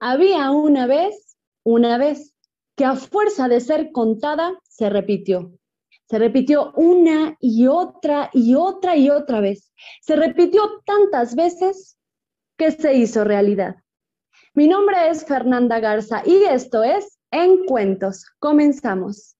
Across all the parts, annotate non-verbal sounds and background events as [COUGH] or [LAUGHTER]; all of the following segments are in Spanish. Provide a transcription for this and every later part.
Había una vez, una vez, que a fuerza de ser contada se repitió. Se repitió una y otra y otra y otra vez. Se repitió tantas veces que se hizo realidad. Mi nombre es Fernanda Garza y esto es En Cuentos. Comenzamos.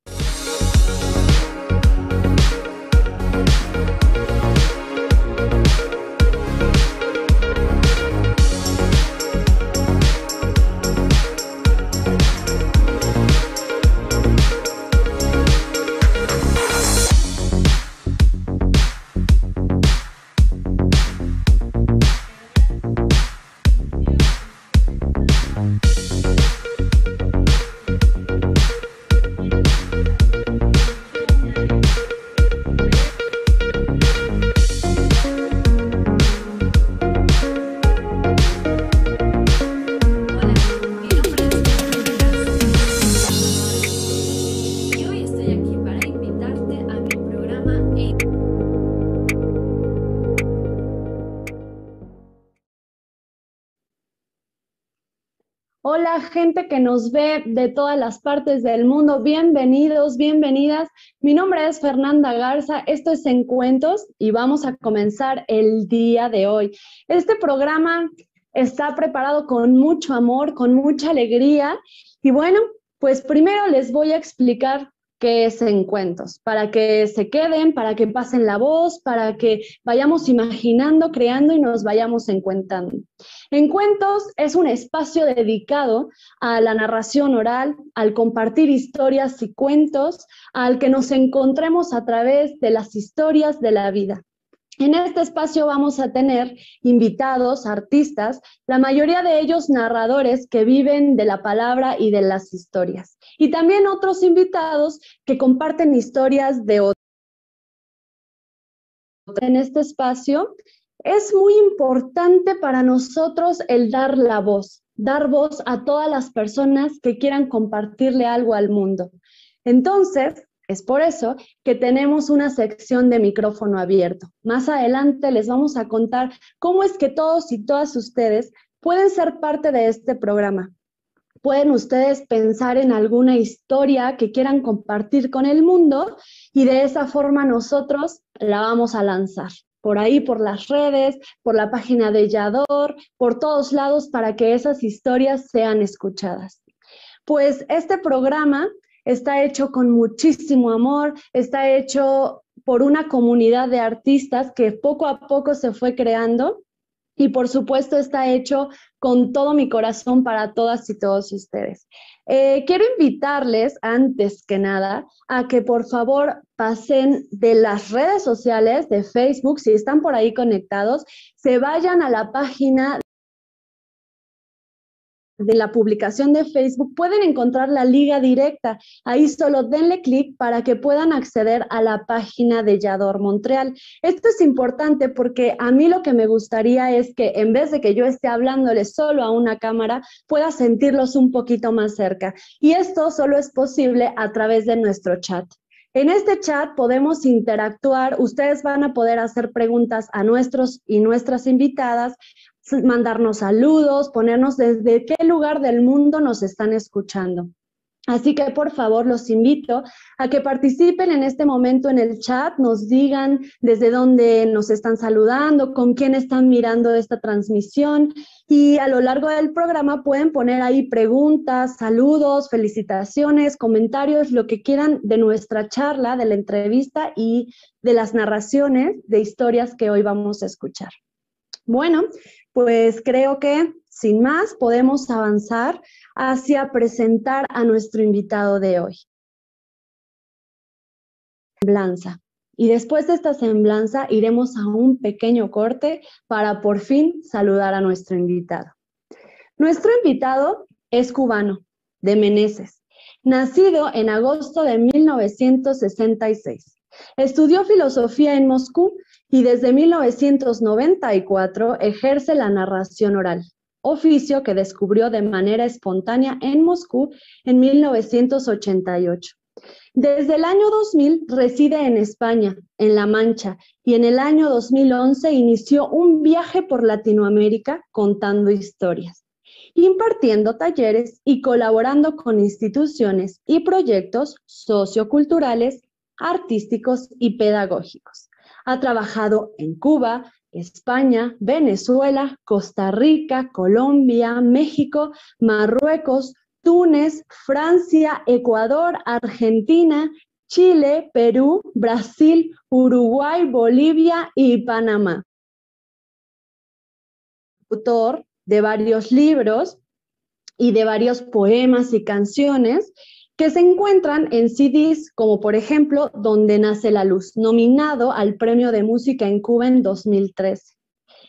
Gente que nos ve de todas las partes del mundo, bienvenidos, bienvenidas. Mi nombre es Fernanda Garza, esto es En Cuentos y vamos a comenzar el día de hoy. Este programa está preparado con mucho amor, con mucha alegría y bueno, pues primero les voy a explicar qué es En Cuentos, para que se queden, para que pasen la voz, para que vayamos imaginando, creando y nos vayamos encuentando. En Cuentos es un espacio dedicado a la narración oral, al compartir historias y cuentos, al que nos encontremos a través de las historias de la vida. En este espacio vamos a tener invitados, artistas, la mayoría de ellos narradores que viven de la palabra y de las historias. Y también otros invitados que comparten historias de otros. En este espacio es muy importante para nosotros el dar la voz, dar voz a todas las personas que quieran compartirle algo al mundo. Entonces, es por eso que tenemos una sección de micrófono abierto. Más adelante les vamos a contar cómo es que todos y todas ustedes pueden ser parte de este programa. Pueden ustedes pensar en alguna historia que quieran compartir con el mundo y de esa forma nosotros la vamos a lanzar por ahí, por las redes, por la página de Yador, por todos lados para que esas historias sean escuchadas. Pues este programa está hecho con muchísimo amor, está hecho por una comunidad de artistas que poco a poco se fue creando y por supuesto está hecho con todo mi corazón para todas y todos ustedes. Eh, quiero invitarles antes que nada a que por favor pasen de las redes sociales de Facebook, si están por ahí conectados, se vayan a la página de la publicación de Facebook, pueden encontrar la liga directa. Ahí solo denle clic para que puedan acceder a la página de Yador Montreal. Esto es importante porque a mí lo que me gustaría es que en vez de que yo esté hablándole solo a una cámara, pueda sentirlos un poquito más cerca. Y esto solo es posible a través de nuestro chat. En este chat podemos interactuar, ustedes van a poder hacer preguntas a nuestros y nuestras invitadas, mandarnos saludos, ponernos desde qué lugar del mundo nos están escuchando. Así que por favor los invito a que participen en este momento en el chat, nos digan desde dónde nos están saludando, con quién están mirando esta transmisión y a lo largo del programa pueden poner ahí preguntas, saludos, felicitaciones, comentarios, lo que quieran de nuestra charla, de la entrevista y de las narraciones de historias que hoy vamos a escuchar. Bueno, pues creo que sin más podemos avanzar hacia presentar a nuestro invitado de hoy. Semblanza. Y después de esta semblanza iremos a un pequeño corte para por fin saludar a nuestro invitado. Nuestro invitado es cubano, de Meneses, nacido en agosto de 1966. Estudió filosofía en Moscú y desde 1994 ejerce la narración oral, oficio que descubrió de manera espontánea en Moscú en 1988. Desde el año 2000 reside en España, en La Mancha, y en el año 2011 inició un viaje por Latinoamérica contando historias, impartiendo talleres y colaborando con instituciones y proyectos socioculturales, artísticos y pedagógicos. Ha trabajado en Cuba, España, Venezuela, Costa Rica, Colombia, México, Marruecos, Túnez, Francia, Ecuador, Argentina, Chile, Perú, Brasil, Uruguay, Bolivia y Panamá. Autor de varios libros y de varios poemas y canciones que se encuentran en CDs como por ejemplo Donde nace la luz, nominado al Premio de Música en Cuba en 2013.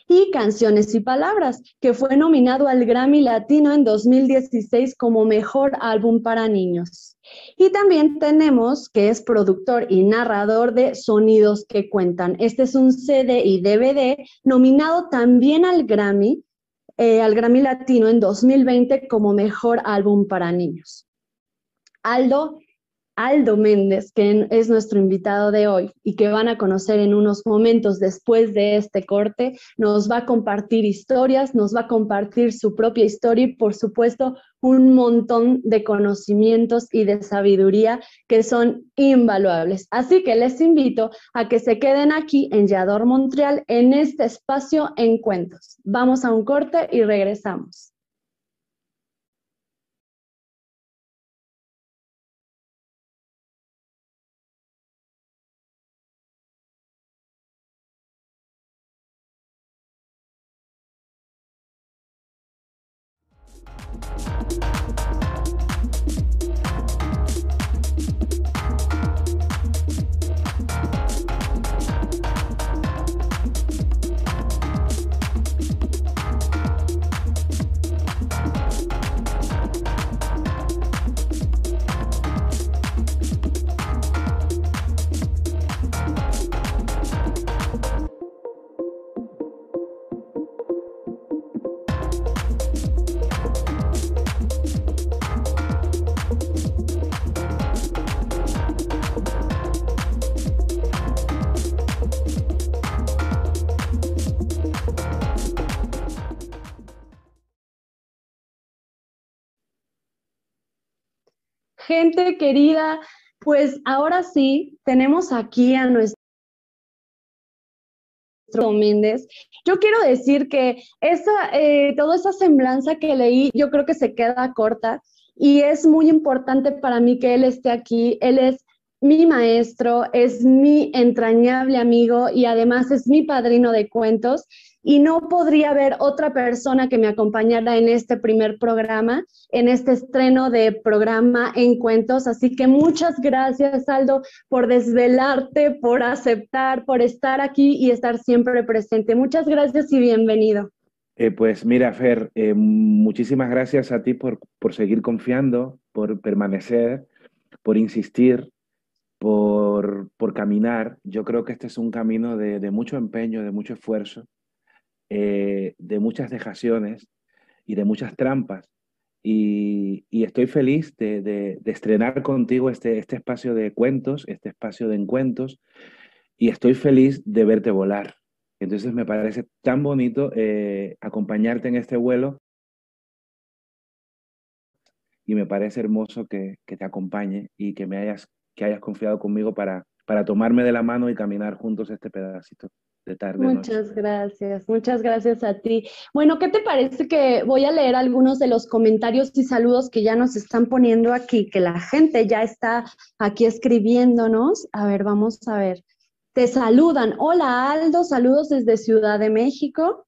Y Canciones y Palabras, que fue nominado al Grammy Latino en 2016 como Mejor Álbum para Niños. Y también tenemos que es productor y narrador de Sonidos que Cuentan. Este es un CD y DVD nominado también al Grammy, eh, al Grammy Latino en 2020 como Mejor Álbum para Niños. Aldo, Aldo Méndez, que es nuestro invitado de hoy y que van a conocer en unos momentos después de este corte, nos va a compartir historias, nos va a compartir su propia historia y por supuesto un montón de conocimientos y de sabiduría que son invaluables. Así que les invito a que se queden aquí en Yador Montreal en este espacio en cuentos. Vamos a un corte y regresamos. Música Querida, pues ahora sí, tenemos aquí a nuestro Méndez. Yo quiero decir que esa, eh, toda esa semblanza que leí, yo creo que se queda corta y es muy importante para mí que él esté aquí. Él es mi maestro, es mi entrañable amigo y además es mi padrino de cuentos y no podría haber otra persona que me acompañara en este primer programa, en este estreno de programa en cuentos. Así que muchas gracias, Aldo, por desvelarte, por aceptar, por estar aquí y estar siempre presente. Muchas gracias y bienvenido. Eh, pues mira, Fer, eh, muchísimas gracias a ti por, por seguir confiando, por permanecer, por insistir, por, por caminar. Yo creo que este es un camino de, de mucho empeño, de mucho esfuerzo eh, de muchas dejaciones y de muchas trampas. Y, estoy feliz de, estrenar contigo este, este espacio de cuentos, este espacio de encuentros, y estoy feliz de verte volar. Entonces me parece tan bonito eh, acompañarte en este vuelo y me parece hermoso que, te acompañe y que me hayas, que hayas confiado conmigo para, para tomarme de la mano y caminar juntos este pedacito. Muchas gracias, muchas gracias a ti. Bueno, ¿qué te parece que voy a leer algunos de los comentarios y saludos que ya nos están poniendo aquí, que la gente ya está aquí escribiéndonos? A ver, vamos a ver. Te saludan. Hola Aldo, saludos desde Ciudad de México.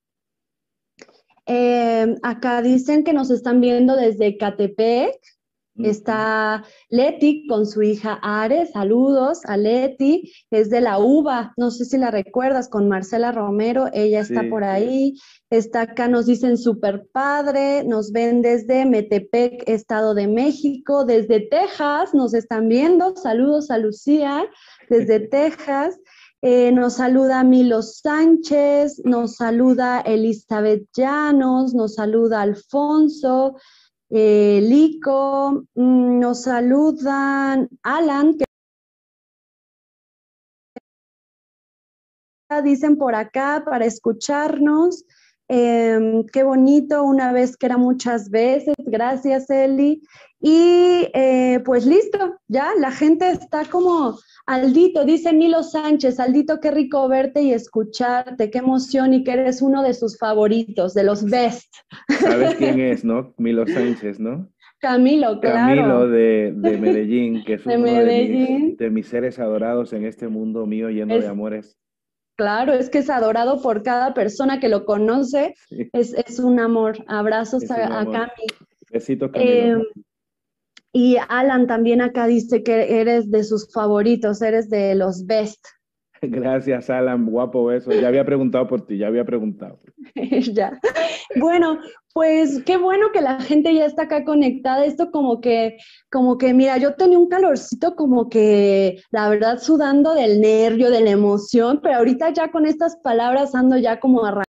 Eh, acá dicen que nos están viendo desde Catepec. Está Leti con su hija Are, saludos a Leti, es de la UBA, no sé si la recuerdas, con Marcela Romero, ella está por ahí, está acá, nos dicen super padre, nos ven desde Metepec, Estado de México, desde Texas, nos están viendo, saludos a Lucía, desde [LAUGHS] Texas. Eh, nos saluda Milo Sánchez, nos saluda Elizabeth Llanos, nos saluda Alfonso, eh, Lico, mm, nos saludan Alan, que dicen por acá para escucharnos. Em, qué bonito, una vez que era muchas veces. Gracias, Eli. Y eh, pues listo, ya la gente está como Aldito, dice Milo Sánchez, Aldito, qué rico verte y escucharte, qué emoción y que eres uno de sus favoritos, de los best. ¿Sabes [LAUGHS] quién es, no? Milo Sánchez, ¿no? Camilo, claro. Camilo de, [LAUGHS] Medellín, que es uno de mis, seres adorados en este mundo mío lleno de amores. Claro, es que es adorado por cada persona que lo conoce. Es, un amor. Abrazos a, Cami. Besito, Camilo. Em, y Alan también acá dice que eres de sus favoritos, eres de los best. [LAUGHS] Gracias, Alan, guapo eso. Ya había preguntado por ti, ya había preguntado. [LAUGHS] ya. Bueno, pues qué bueno que la gente ya está acá conectada. Esto como que, como que, mira, yo tenía un calorcito como que, la verdad, sudando del nervio, de la emoción, pero ahorita ya con estas palabras ando ya como arrancando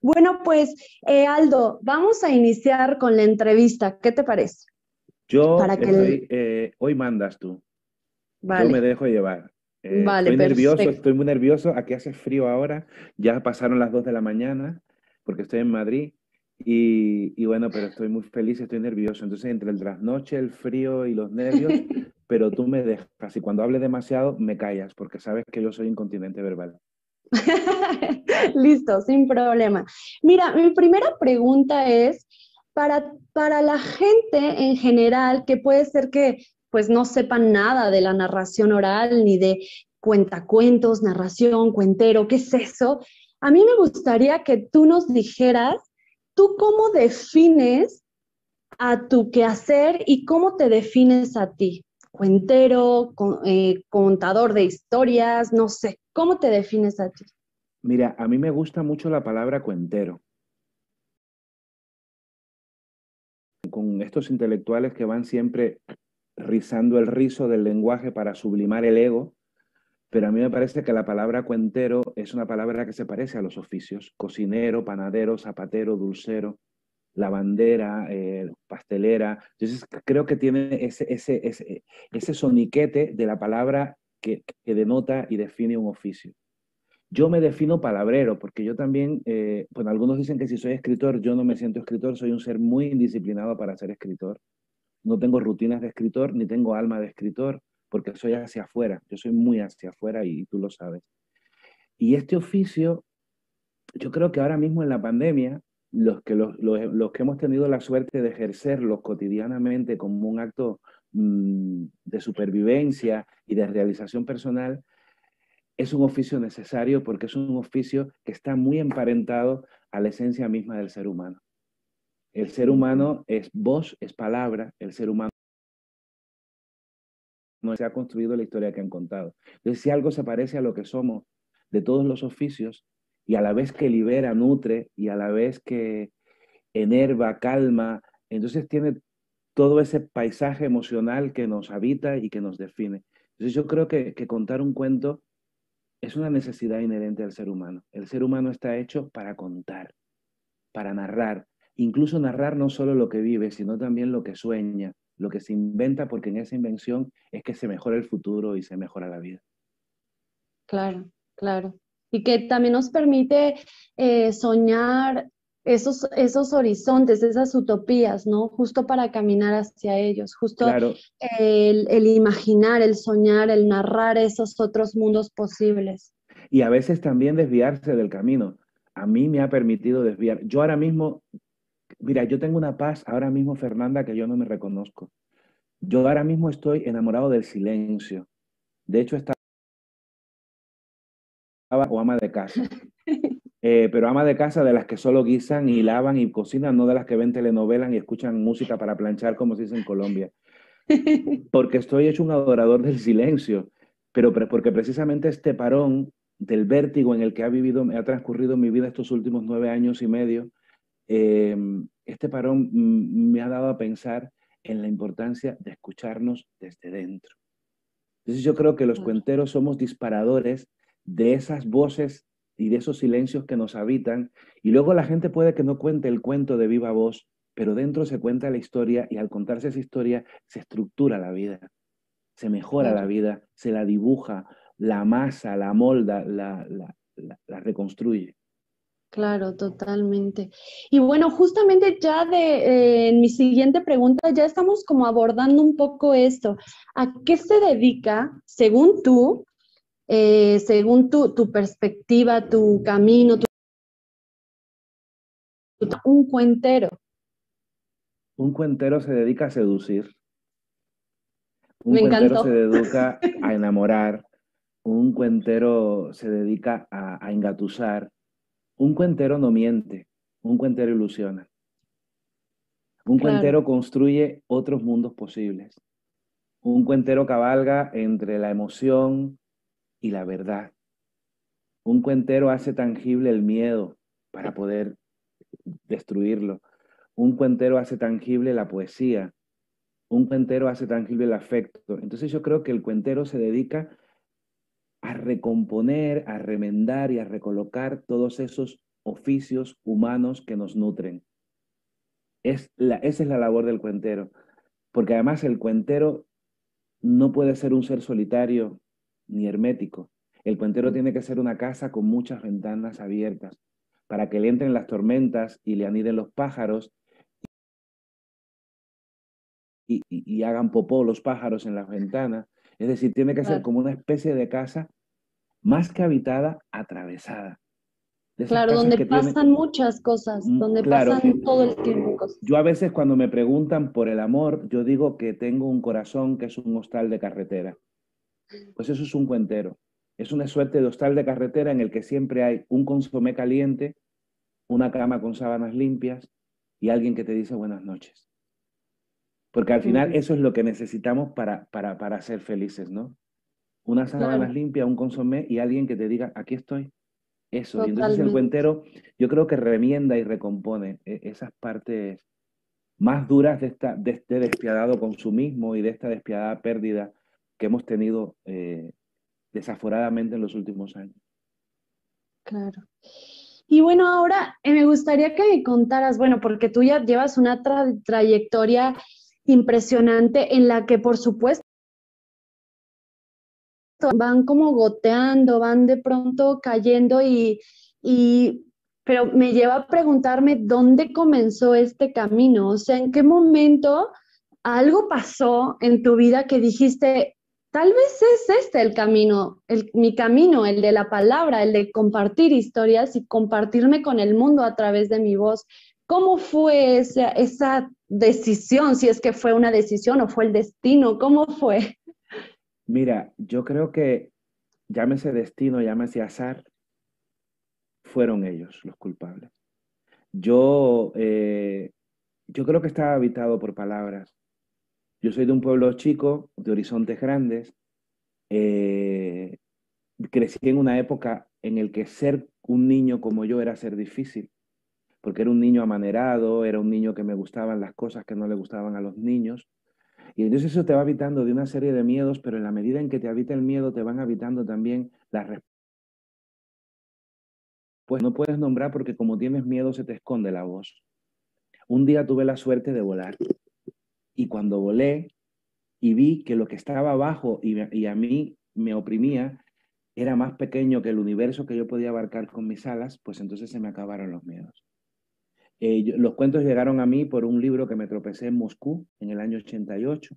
bueno, pues eh, Aldo, vamos a iniciar con la entrevista. ¿Qué te parece? Yo, eh, hoy mandas tú. Yo me dejo llevar. Eh, vale, estoy nervioso, estoy muy nervioso. Aquí hace frío ahora. Ya pasaron las 2 de la mañana porque estoy en Madrid. Y, bueno, pero estoy muy feliz, estoy nervioso. Entonces, entre el trasnoche, el frío y los nervios, [LAUGHS] pero tú me dejas. Y cuando hable demasiado, me callas, porque sabes que yo soy incontinente verbal. [LAUGHS] Listo, sin problema. Mira, mi primera pregunta es, para, para la gente en general, que puede ser que pues no sepan nada de la narración oral ni de cuentacuentos, narración, cuentero, ¿qué es eso? A mí me gustaría que tú nos dijeras, ¿tú cómo defines a tu quehacer y cómo te defines a ti? Cuentero, eh, contador de historias, no sé, ¿Cómo te defines a ti? Mira, a mí me gusta mucho la palabra cuentero. Con estos intelectuales que van siempre rizando el rizo del lenguaje para sublimar el ego, pero a mí me parece que la palabra cuentero es una palabra que se parece a los oficios, cocinero, panadero, zapatero, dulcero, lavandera, eh, pastelera. Entonces creo que tiene ese, soniquete de la palabra que, denota y define un oficio. Yo me defino palabrero, porque yo también, eh, algunos dicen que si soy escritor, yo no me siento escritor, soy un ser muy indisciplinado para ser escritor. No tengo rutinas de escritor, ni tengo alma de escritor, porque soy hacia afuera, yo soy muy hacia afuera y, tú lo sabes. Y este oficio, yo creo que ahora mismo en la pandemia, los que, los, que hemos tenido la suerte de ejercerlo cotidianamente como un acto Mm, de supervivencia y de realización personal, es un oficio necesario porque es un oficio que está muy emparentado a la esencia misma del ser humano. El ser humano es voz, es palabra, el ser humano no se ha construido la historia que han contado. Entonces, si algo se parece a lo que somos de todos los oficios, y a la vez que libera, nutre, y a la vez que enerva, calma, entonces tiene todo ese paisaje emocional que nos habita y que nos define. Entonces yo creo que, contar un cuento es una necesidad inherente al ser humano. El ser humano está hecho para contar, para narrar, incluso narrar no solo lo que vive, sino también lo que sueña, lo que se inventa, porque en esa invención es que se mejora el futuro y se mejora la vida. Claro, claro. Y que también nos permite eh, soñar esos, esos horizontes, esas utopías, ¿no? Justo para caminar hacia ellos, justo el, imaginar, el soñar, el narrar esos otros mundos posibles. Y a veces también desviarse del camino. A mí me ha permitido desviar. Yo ahora mismo, mira, yo tengo una paz ahora mismo, Fernanda, que yo no me reconozco. Yo ahora mismo estoy enamorado del silencio. De hecho, estaba o ama de casa. [LAUGHS] Eh, pero ama de casa de las que solo guisan y lavan y cocinan, no de las que ven telenovelas y escuchan música para planchar, como se dice en Colombia. [LAUGHS] Porque estoy hecho un adorador del silencio, pero porque precisamente este parón del vértigo en el que ha vivido, ha transcurrido mi vida estos últimos nueve años y medio, em, este parón me ha dado a pensar en la importancia de escucharnos desde dentro. Entonces yo creo que los cuenteros somos disparadores de esas voces y de esos silencios que nos habitan. Y luego la gente puede que no cuente el cuento de viva voz, pero dentro se cuenta la historia y al contarse esa historia se estructura la vida, se mejora la vida, se la dibuja, la masa, la molda, la, la, reconstruye. Claro, totalmente. Y bueno, justamente ya de eh, en mi siguiente pregunta ya estamos como abordando un poco esto. ¿A qué se dedica, según tú, eh, según tu, tu, perspectiva, tu camino, un cuentero. Un cuentero se dedica a seducir. Un cuentero se dedica [LAUGHS] a enamorar. Un cuentero se dedica a, engatusar. Un cuentero no miente. Un cuentero ilusiona. Un cuentero construye otros mundos posibles. Un cuentero cabalga entre la emoción, y la verdad. Un cuentero hace tangible el miedo para poder destruirlo. Un cuentero hace tangible la poesía. Un cuentero hace tangible el afecto. Entonces yo creo que el cuentero se dedica a recomponer, a remendar y a recolocar todos esos oficios humanos que nos nutren. Es la, esa es la labor del cuentero, porque además el cuentero no puede ser un ser solitario ni hermético. El puentero tiene que ser una casa con muchas ventanas abiertas para que le entren las tormentas y le aniden los pájaros y, hagan popó los pájaros en las ventanas. Es decir, tiene que ser como una especie de casa más que habitada, atravesada. Claro, donde pasan muchas cosas, mm, donde pasan todo el tiempo cosas. Yo a veces cuando me preguntan por el amor, yo digo que tengo un corazón que es un hostal de carretera. Pues eso es un cuentero. Es una suerte de hostal de carretera en el que siempre hay un consomé caliente, una cama con sábanas limpias y alguien que te dice buenas noches. Porque al final eso es lo que necesitamos para, para, para ser felices, ¿no? Una sábanas limpia, un consomé y alguien que te diga, aquí estoy. Eso. Y entonces el cuentero, yo creo que remienda y recompone e, esas partes más duras de, esta, de este despiadado consumismo y de esta despiadada pérdida que hemos tenido eh, desaforadamente en los últimos años. Claro. Y bueno, ahora eh, me gustaría que me contaras, bueno, porque tú ya llevas una trayectoria impresionante en la que, por supuesto, van como goteando, van de pronto cayendo y, y, pero me lleva a preguntarme dónde comenzó este camino, o sea, en qué momento algo pasó en tu vida que dijiste, Tal vez es este el camino, el, mi camino, el de la palabra, el de compartir historias y compartirme con el mundo a través de mi voz. ¿Cómo fue esa, esa decisión? Si es que fue una decisión o fue el destino, ¿cómo fue? Mira, yo creo que llámese destino, llámese azar, fueron ellos los culpables. Yo, eh, yo creo que estaba habitado por palabras. Yo soy de un pueblo chico, de horizontes grandes. Eh, crecí en una época en el que ser un niño como yo era ser difícil, porque era un niño amanerado, era un niño que me gustaban las cosas que no le gustaban a los niños. Y entonces eso te va habitando de una serie de miedos, pero en la medida en que te habita el miedo, te van habitando también las respuestas. Pues no puedes nombrar porque como tienes miedo se te esconde la voz. Un día tuve la suerte de volar y cuando volé y vi que lo que estaba abajo y, a mí me oprimía era más pequeño que el universo que yo podía abarcar con mis alas, pues entonces se me acabaron los miedos. Eh, los cuentos llegaron a mí por un libro que me tropecé en Moscú en el año 88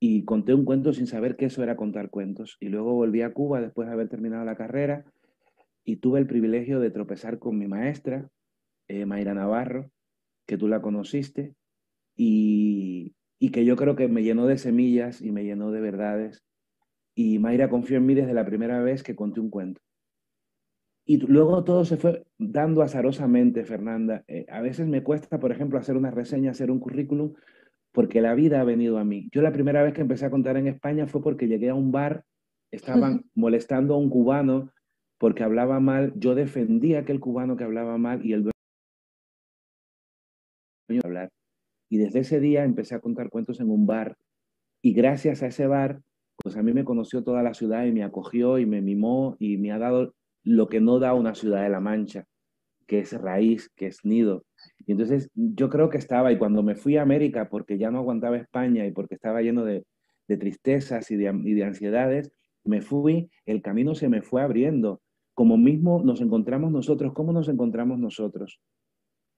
y conté un cuento sin saber que eso era contar cuentos. Y luego volví a Cuba después de haber terminado la carrera y tuve el privilegio de tropezar con mi maestra, eh, Mayra Navarro, que tú la conociste, y, que yo creo que me llenó de semillas y me llenó de verdades. Y Mayra confió en mí desde la primera vez que conté un cuento. Y luego todo se fue dando azarosamente, Fernanda. Eh, a veces me cuesta, por ejemplo, hacer una reseña, hacer un currículum, porque la vida ha venido a mí. Yo la primera vez que empecé a contar en España fue porque llegué a un bar, estaban [LAUGHS] molestando a un cubano porque hablaba mal, yo defendía a aquel cubano que hablaba mal y el dueño hablar. Y desde ese día empecé a contar cuentos en un bar y gracias a ese bar, pues a mí me conoció toda la ciudad y me acogió y me mimó y me ha dado lo que no da una ciudad de la Mancha, que es raíz, que es nido. Y entonces yo creo que estaba, y cuando me fui a América, porque ya no aguantaba España y porque estaba lleno de, tristezas y de, y de ansiedades, me fui, el camino se me fue abriendo. Como mismo nos encontramos nosotros, ¿cómo nos encontramos nosotros?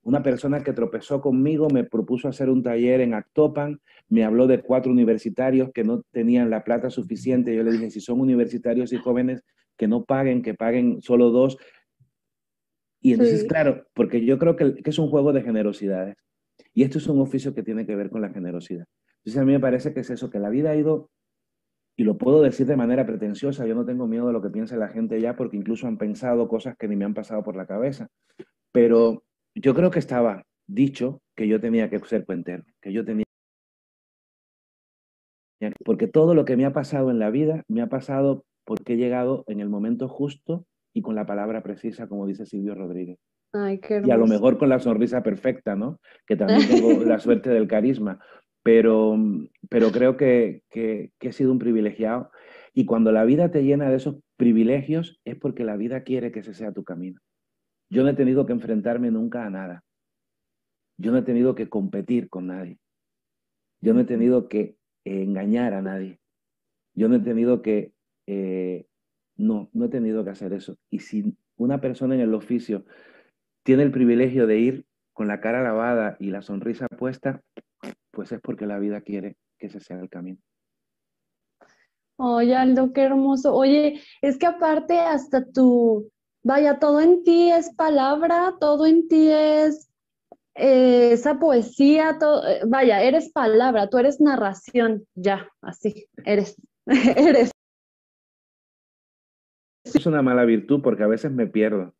Una persona que tropezó conmigo me propuso hacer un taller en Actopan, me habló de cuatro universitarios que no tenían la plata suficiente. Yo le dije, si son universitarios y jóvenes, que no paguen, que paguen solo dos. Y entonces, claro, porque yo creo que, es un juego de generosidades. Y esto es un oficio que tiene que ver con la generosidad. Entonces a mí me parece que es eso, que la vida ha ido, y lo puedo decir de manera pretenciosa, yo no tengo miedo de lo que piense la gente ya, porque incluso han pensado cosas que ni me han pasado por la cabeza. Pero yo creo que estaba dicho que yo tenía que ser cuentero, que yo tenía... Porque todo lo que me ha pasado en la vida me ha pasado porque he llegado en el momento justo y con la palabra precisa, como dice Silvio Rodríguez. Ay, qué y a lo mejor con la sonrisa perfecta, ¿no? Que también [LAUGHS] tengo la suerte del carisma. Pero, pero creo que, que, que he sido un privilegiado. Y cuando la vida te llena de esos privilegios es porque la vida quiere que ese sea tu camino. Yo no he tenido que enfrentarme nunca a nada. Yo no he tenido que competir con nadie. Yo no he tenido que engañar a nadie. Yo no he tenido que eh, no, no he tenido que hacer eso. Y si una persona en el oficio tiene el privilegio de ir con la cara lavada y la sonrisa puesta, pues es porque la vida quiere que ese sea el camino. Oye, Aldo, qué hermoso. Oye, es que aparte hasta tu, vaya, todo en ti es palabra, todo en ti es eh, esa poesía, todo, eh, vaya, eres palabra, tú eres narración, ya, así, eres, [LAUGHS] eres es una mala virtud porque a veces me pierdo.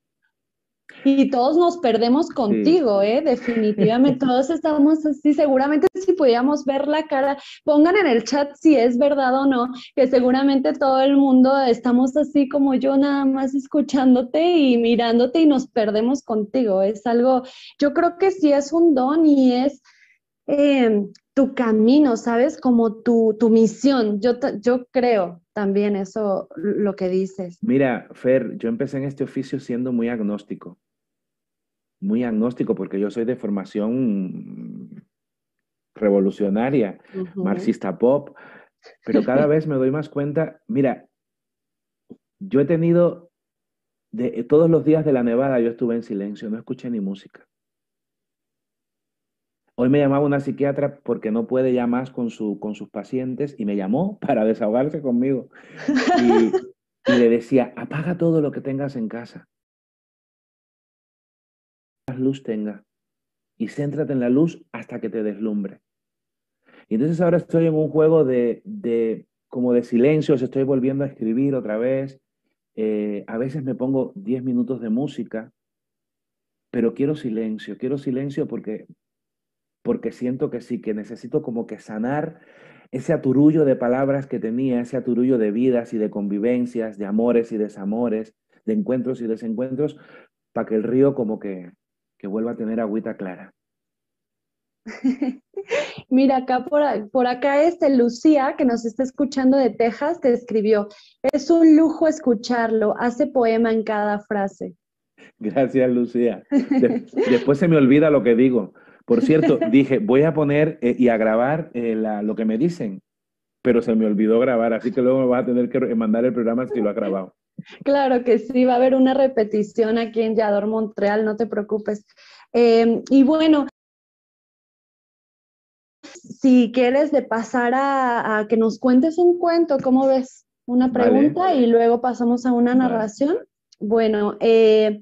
Y todos nos perdemos contigo, ¿eh? Definitivamente, [LAUGHS] todos estamos así. Seguramente si pudiéramos ver la cara, pongan en el chat si es verdad o no, que seguramente todo el mundo estamos así como yo, nada más escuchándote y mirándote y nos perdemos contigo. Es algo, yo creo que sí es un don y es eh, tu camino, ¿sabes? Como tu, tu misión. Yo, yo creo también eso, lo que dices. Mira, Fer, yo empecé en este oficio siendo muy agnóstico. Muy agnóstico porque yo soy de formación revolucionaria, marxista pop, pero cada [LAUGHS] vez me doy más cuenta, mira, yo he tenido, de, todos los días de la nevada yo estuve en silencio, no escuché ni música. Hoy me llamaba una psiquiatra porque no puede ya más con, su, con sus pacientes y me llamó [LAUGHS] para desahogarse conmigo. Y, le decía, apaga todo lo que tengas en casa. Más luz tenga. Y céntrate en la luz hasta que te deslumbre. Y entonces ahora estoy en un juego de, de como de silencios, estoy volviendo a escribir otra vez. Eh, a veces me pongo 10 minutos de música, pero quiero silencio, quiero silencio porque porque siento que sí, que necesito como que sanar ese aturullo de palabras que tenía, ese aturullo de vidas y de convivencias, de amores y desamores, de encuentros y desencuentros, para que el río como que, que vuelva a tener agüita clara. [LAUGHS] Mira, acá por, por, acá este Lucía, que nos está escuchando de Texas, te escribió, es un lujo escucharlo, hace poema en cada frase. Gracias, Lucía. [LAUGHS] después se me olvida lo que digo, por [LAUGHS] cierto, dije, voy a poner eh, y a grabar eh, lo que me dicen, pero se me olvidó grabar, así que luego me vas a tener que mandar el programa si lo ha grabado. Claro que sí, va a haber una repetición aquí en Yador Montreal, no te preocupes. Em, y bueno, si quieres de pasar a, que nos cuentes un cuento, ¿cómo ves? Una pregunta y luego pasamos a una narración. Bueno, eh,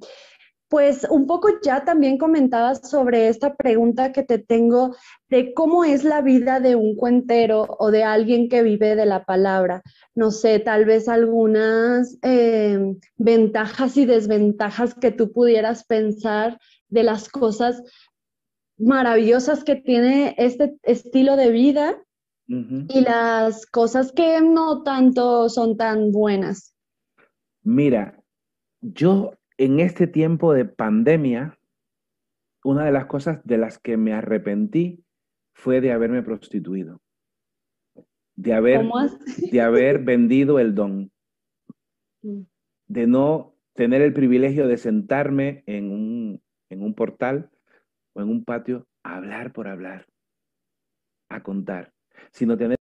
pues un poco ya también comentabas sobre esta pregunta que te tengo de cómo es la vida de un cuentero o de alguien que vive de la palabra. No sé, tal vez algunas eh, ventajas y desventajas que tú pudieras pensar de las cosas maravillosas que tiene este estilo de vida y las cosas que no tanto son tan buenas. Mira, yo en este tiempo de pandemia, una de las cosas de las que me arrepentí fue de haberme prostituido, de haber, de haber [LAUGHS] vendido el don, mm. de no tener el privilegio de sentarme en un, en un portal o en un patio a hablar por hablar, a contar, sino tener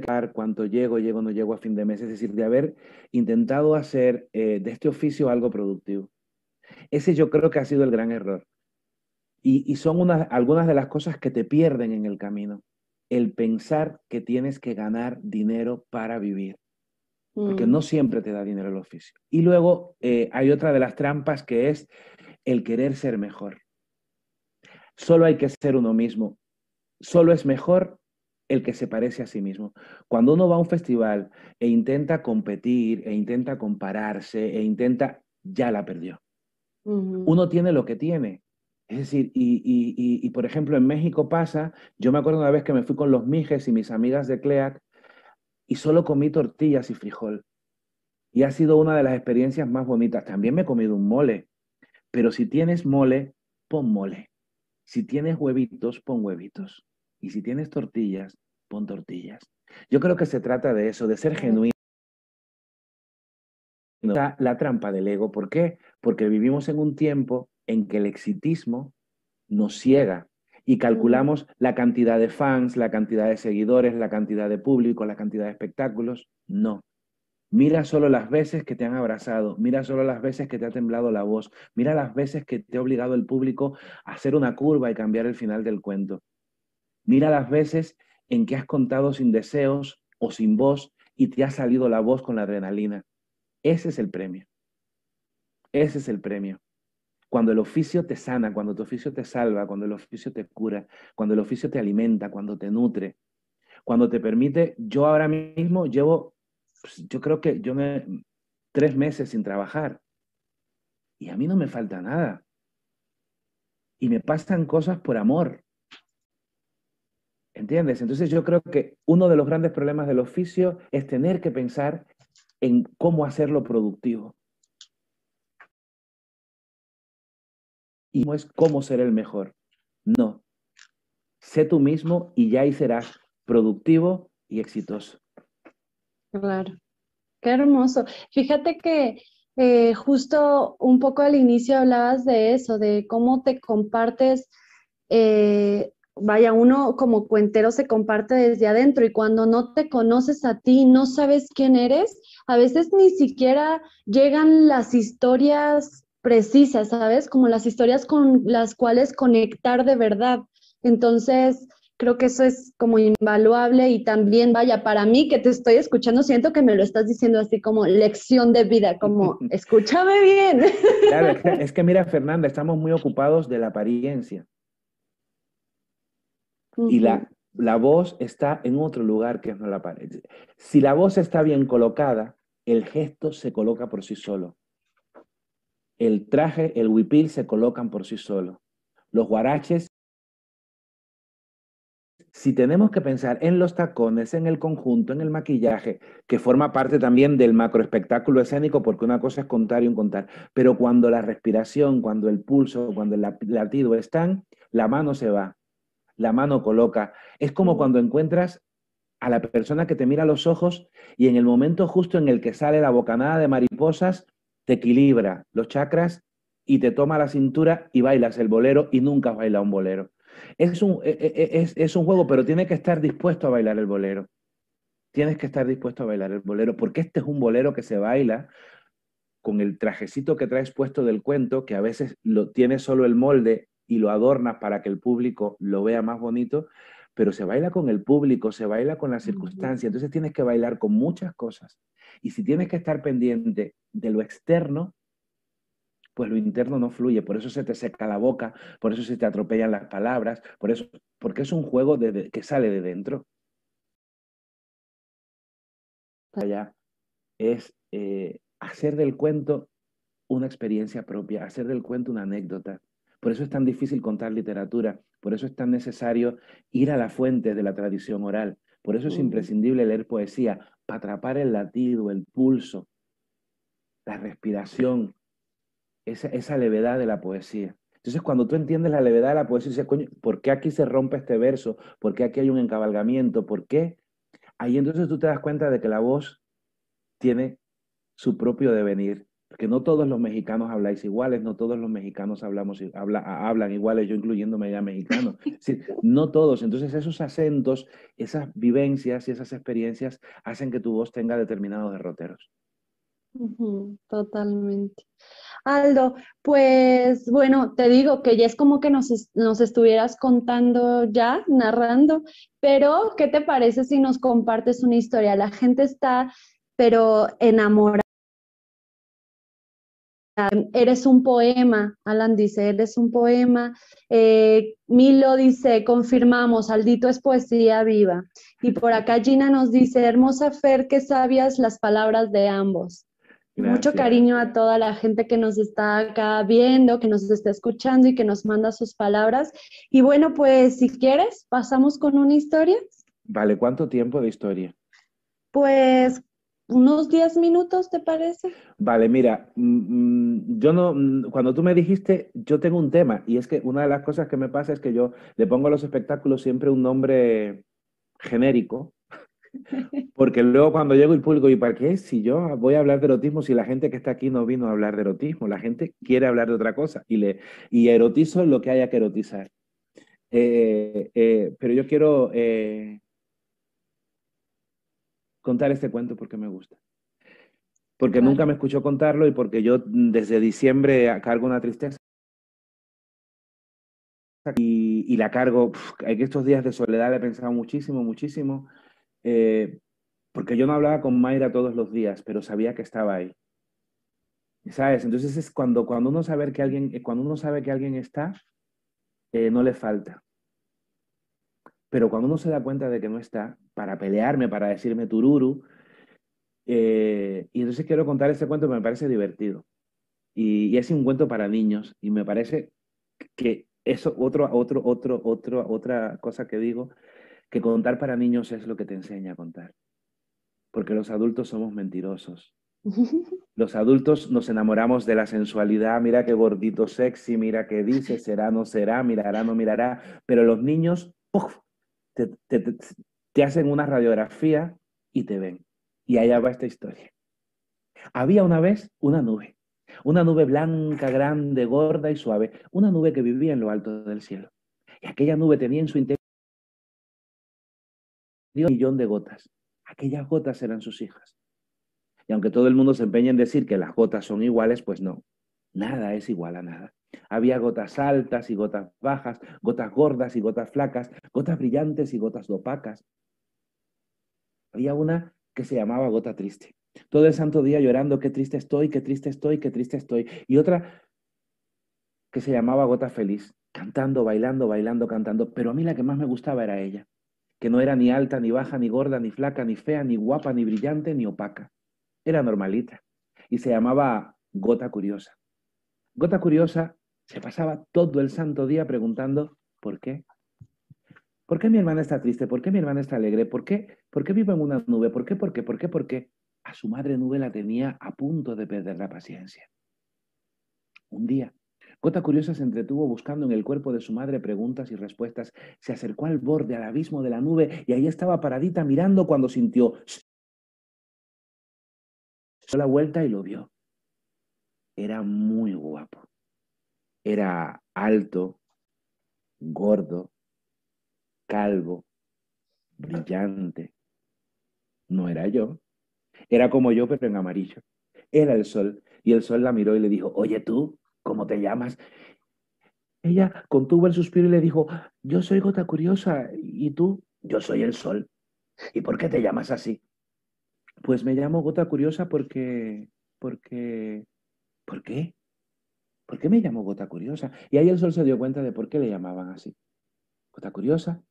cuánto llego, llego, no llego a fin de mes, es decir, de haber intentado hacer eh, de este oficio algo productivo. Ese yo creo que ha sido el gran error. Y, son algunas de las cosas que te pierden en el camino. El pensar que tienes que ganar dinero para vivir. Porque no mm. siempre te da dinero el oficio. Y luego eh, hay otra de las trampas que es el querer ser mejor. Solo hay que ser uno mismo. Solo es mejor el que se parece a sí mismo. Cuando uno va a un festival e intenta competir, e intenta compararse, e intenta, ya la perdió. Uno tiene lo que tiene. Es decir, y, por ejemplo en México pasa, yo me acuerdo una vez que me fui con los mijes y mis amigas de CLEAC y solo comí tortillas y frijol. Y ha sido una de las experiencias más bonitas. También me he comido un mole, pero si tienes mole, pon mole. Si tienes huevitos, pon huevitos. Y si tienes tortillas, pon tortillas. Yo creo que se trata de eso, de ser genuino. La trampa del ego, ¿por qué? Porque vivimos en un tiempo en que el exitismo nos ciega y calculamos la cantidad de fans, la cantidad de seguidores, la cantidad de público, la cantidad de espectáculos. No. Mira solo las veces que te han abrazado, mira solo las veces que te ha temblado la voz, mira las veces que te ha obligado el público a hacer una curva y cambiar el final del cuento. Mira las veces en que has contado sin deseos o sin voz y te ha salido la voz con la adrenalina. Ese es el premio. Ese es el premio. Cuando el oficio te sana, cuando tu oficio te salva, cuando el oficio te cura, cuando el oficio te alimenta, cuando te nutre, cuando te permite, yo ahora mismo llevo, pues, yo creo que yo me, tres meses sin trabajar y a mí no me falta nada. Y me pasan cosas por amor. ¿Entiendes? Entonces yo creo que uno de los grandes problemas del oficio es tener que pensar en cómo hacerlo productivo. Y no es cómo ser el mejor. No. Sé tú mismo y ya ahí serás productivo y exitoso. Claro. Qué hermoso. Fíjate que eh, justo un poco al inicio hablabas de eso, de cómo te compartes eh, vaya, uno como cuentero se comparte desde adentro y cuando no te conoces a ti, no sabes quién eres, a veces ni siquiera llegan las historias precisas, ¿sabes? Como las historias con las cuales conectar de verdad. Entonces, creo que eso es como invaluable y también, vaya, para mí que te estoy escuchando, siento que me lo estás diciendo así como lección de vida, como [LAUGHS] escúchame bien. Claro, [LAUGHS] es que mira, Fernanda, estamos muy ocupados de la apariencia. Y la, la voz está en otro lugar que no la pared. Si la voz está bien colocada, el gesto se coloca por sí solo. El traje, el huipil se colocan por sí solo. Los guaraches. Si tenemos que pensar en los tacones, en el conjunto, en el maquillaje, que forma parte también del macroespectáculo escénico, porque una cosa es contar y un contar, pero cuando la respiración, cuando el pulso, cuando el latido están, la mano se va, la mano coloca. Es como cuando encuentras a la persona que te mira a los ojos y en el momento justo en el que sale la bocanada de mariposas, te equilibra los chakras y te toma la cintura y bailas el bolero y nunca has bailado un bolero. Es un, e, e, e, es, es un juego, pero tienes que estar dispuesto a bailar el bolero. Tienes que estar dispuesto a bailar el bolero, porque este es un bolero que se baila con el trajecito que traes puesto del cuento, que a veces lo tiene solo el molde y lo adornas para que el público lo vea más bonito, pero se baila con el público, se baila con las circunstancias, entonces tienes que bailar con muchas cosas. Y si tienes que estar pendiente de lo externo, pues lo interno no fluye, por eso se te seca la boca, por eso se te atropellan las palabras, por eso, porque es un juego de, que sale de dentro. Allá es eh, hacer del cuento una experiencia propia, hacer del cuento una anécdota. Por eso es tan difícil contar literatura, por eso es tan necesario ir a la fuente de la tradición oral, por eso es imprescindible leer poesía, para atrapar el latido, el pulso, la respiración, esa, levedad de la poesía. Entonces, cuando tú entiendes la levedad de la poesía, dices, coño, ¿por qué aquí se rompe este verso? ¿Por qué aquí hay un encabalgamiento? ¿Por qué? Ahí entonces tú te das cuenta de que la voz tiene su propio devenir. Porque no todos los mexicanos habláis iguales, no todos los mexicanos hablamos, hablan iguales, yo incluyéndome ya mexicano. [LAUGHS] no todos. Entonces esos acentos, esas vivencias y esas experiencias hacen que tu voz tenga determinados derroteros. totalmente. Aldo, pues bueno, te digo que ya es como que nos, nos estuvieras contando ya, narrando, pero ¿qué te parece si nos compartes una historia? La gente está, pero enamorada. Eres un poema, Alan dice, eres un poema. Eh, Milo dice, confirmamos, Aldito es poesía viva. Y por acá Gina nos dice, hermosa Fer, qué sabias las palabras de ambos. Mucho cariño a toda la gente que nos está acá viendo, que nos está escuchando y que nos manda sus palabras. Y bueno, pues si quieres, pasamos con una historia. Vale, ¿cuánto tiempo de historia? Pues unos 10 minutos, ¿te parece? Vale, mira, mm, mm, yo no, mm, cuando tú me dijiste, yo tengo un tema y es que una de las cosas que me pasa es que yo le pongo a los espectáculos siempre un nombre genérico [LAUGHS] porque luego cuando llego el público, ¿y para qué? Si yo voy a hablar de erotismo, si la gente que está aquí no vino a hablar de erotismo, la gente quiere hablar de otra cosa y, le, y erotizo lo que haya que erotizar. Eh, eh, pero yo quiero eh, contar este cuento porque me gusta. Porque nunca me escuchó contarlo y porque yo desde diciembre cargo una tristeza. Y, y la cargo, hay que estos días de soledad he pensado muchísimo, muchísimo. Eh, porque yo no hablaba con Mayra todos los días, pero sabía que estaba ahí. ¿Sabes? Entonces es cuando, cuando, uno, sabe que alguien, cuando uno sabe que alguien está, eh, no le falta. Pero cuando uno se da cuenta de que no está, para pelearme, para decirme tururu, eh, y entonces quiero contar este cuento que me parece divertido. Y, es un cuento para niños, y me parece que eso, otro, otro, otro, otro, otra cosa que digo, que contar para niños es lo que te enseña a contar. Porque los adultos somos mentirosos. [LAUGHS] Los adultos nos enamoramos de la sensualidad, mira qué gordito sexy, mira qué dice, será, no será, mirará, no mirará, pero los niños te, te, hacen una radiografía y te ven. Y allá va esta historia. Había una vez una nube, una nube blanca, grande, gorda y suave, una nube que vivía en lo alto del cielo. Y aquella nube tenía en su interior un millón de gotas. Aquellas gotas eran sus hijas. Y aunque todo el mundo se empeña en decir que las gotas son iguales, pues no. Nada es igual a nada. Había gotas altas y gotas bajas, gotas gordas y gotas flacas, gotas brillantes y gotas opacas. Había una que se llamaba gota triste. Todo el santo día llorando, qué triste estoy, qué triste estoy, qué triste estoy. Y otra que se llamaba gota feliz, cantando, bailando, bailando, cantando. Pero a mí la que más me gustaba era ella que no era ni alta, ni baja, ni gorda, ni flaca, ni fea, ni guapa, ni brillante, ni opaca. Era normalita y se llamaba Gota Curiosa. Gota Curiosa se pasaba todo el santo día preguntando ¿por qué? ¿Por qué mi hermana está triste? ¿Por qué mi hermana está alegre? ¿Por qué? ¿Por qué vivo en una nube? ¿Por qué? ¿Por qué? ¿Por qué? ¿Por qué? A su madre nube la tenía a punto de perder la paciencia. Un día Gota curiosa se entretuvo buscando en el cuerpo de su madre preguntas y respuestas. Se acercó al borde, al abismo de la nube, y ahí estaba paradita mirando cuando sintió. La vuelta y lo vio. Era muy guapo. Era alto, gordo, calvo, brillante. No era yo. Era como yo, pero en amarillo. Era el sol. Y el sol la miró y le dijo, oye tú, ¿cómo te llamas? Ella contuvo el suspiro y le dijo, yo soy gota curiosa, ¿y tú? Yo soy el sol. ¿Y por qué te llamas así? Pues me llamo gota curiosa porque, porque, ¿por qué? ¿Por qué me llamó gota curiosa? Y ahí el sol se dio cuenta de por qué le llamaban así. Gota curiosa.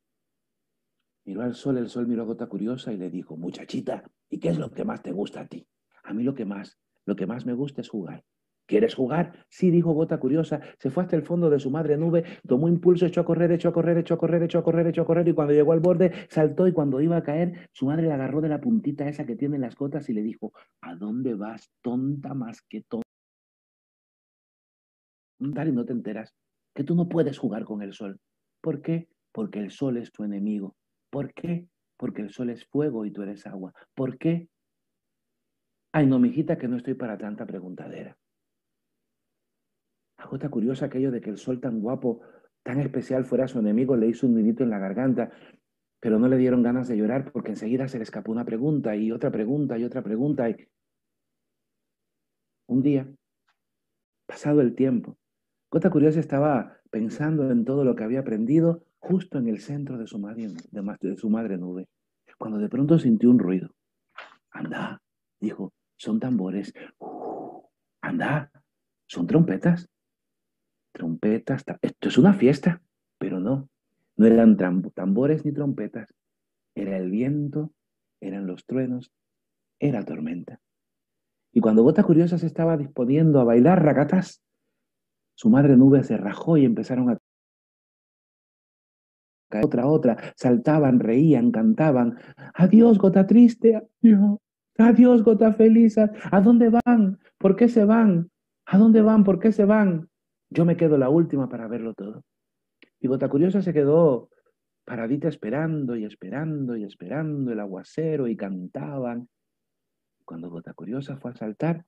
Miró al sol, el sol miró a gota curiosa y le dijo, muchachita, ¿y qué es lo que más te gusta a ti? A mí lo que más, lo que más me gusta es jugar. ¿Quieres jugar? Sí, dijo Gota Curiosa. Se fue hasta el fondo de su madre nube, tomó impulso, echó a correr, echó a correr, echó a correr, echó a correr, echó a correr, y cuando llegó al borde, saltó y cuando iba a caer, su madre le agarró de la puntita esa que tiene las gotas y le dijo, ¿a dónde vas, tonta más que tonta? Y no te enteras que tú no puedes jugar con el sol. ¿Por qué? Porque el sol es tu enemigo. ¿Por qué? Porque el sol es fuego y tú eres agua. ¿Por qué? Ay, no, mijita, que no estoy para tanta preguntadera. A Gota curiosa aquello de que el sol tan guapo, tan especial fuera su enemigo, le hizo un nidito en la garganta, pero no le dieron ganas de llorar porque enseguida se le escapó una pregunta y otra pregunta y otra pregunta. Y... Un día, pasado el tiempo, Gota curiosa estaba pensando en todo lo que había aprendido justo en el centro de su madre, de su madre nube, cuando de pronto sintió un ruido. Anda, dijo, son tambores. Uh, anda, son trompetas trompetas. Esto es una fiesta, pero no, no eran tambores ni trompetas. Era el viento, eran los truenos, era tormenta. Y cuando Gota Curiosa se estaba disponiendo a bailar ragatas, su madre nube se rajó y empezaron a caer otra, otra, saltaban, reían, cantaban. Adiós, gota triste, adiós, adiós, gota feliz. ¿A dónde van? ¿Por qué se van? ¿A dónde van? ¿Por qué se van? Yo me quedo la última para verlo todo. Y Gota Curiosa se quedó paradita esperando y esperando y esperando el aguacero y cantaban. Cuando Gota Curiosa fue a saltar,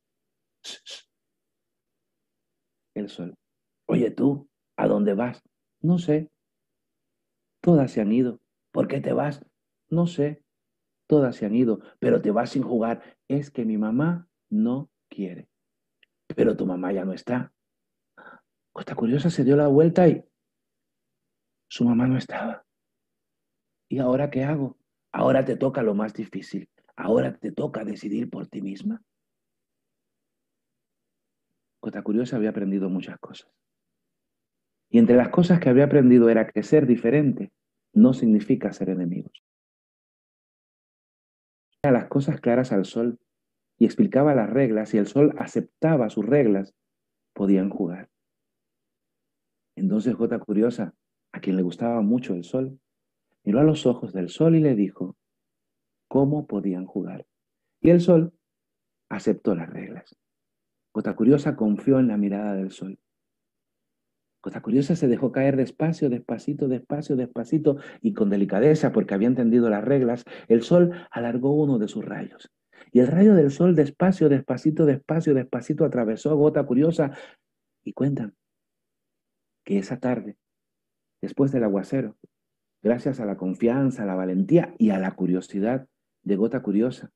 el sol. Oye tú, ¿a dónde vas? No sé. Todas se han ido. ¿Por qué te vas? No sé. Todas se han ido, pero te vas sin jugar. Es que mi mamá no quiere. Pero tu mamá ya no está. Costa Curiosa se dio la vuelta y su mamá no estaba. ¿Y ahora qué hago? Ahora te toca lo más difícil. Ahora te toca decidir por ti misma. Costa Curiosa había aprendido muchas cosas. Y entre las cosas que había aprendido era que ser diferente no significa ser enemigos. las cosas claras al sol y explicaba las reglas y el sol aceptaba sus reglas, podían jugar. Entonces Jota Curiosa, a quien le gustaba mucho el sol, miró a los ojos del sol y le dijo cómo podían jugar. Y el sol aceptó las reglas. Jota Curiosa confió en la mirada del sol. Jota Curiosa se dejó caer despacio, despacito, despacio, despacito y con delicadeza, porque había entendido las reglas, el sol alargó uno de sus rayos. Y el rayo del sol despacio, despacito, despacio, despacito atravesó a Gota Curiosa y cuentan que esa tarde, después del aguacero, gracias a la confianza, a la valentía y a la curiosidad de Gota Curiosa,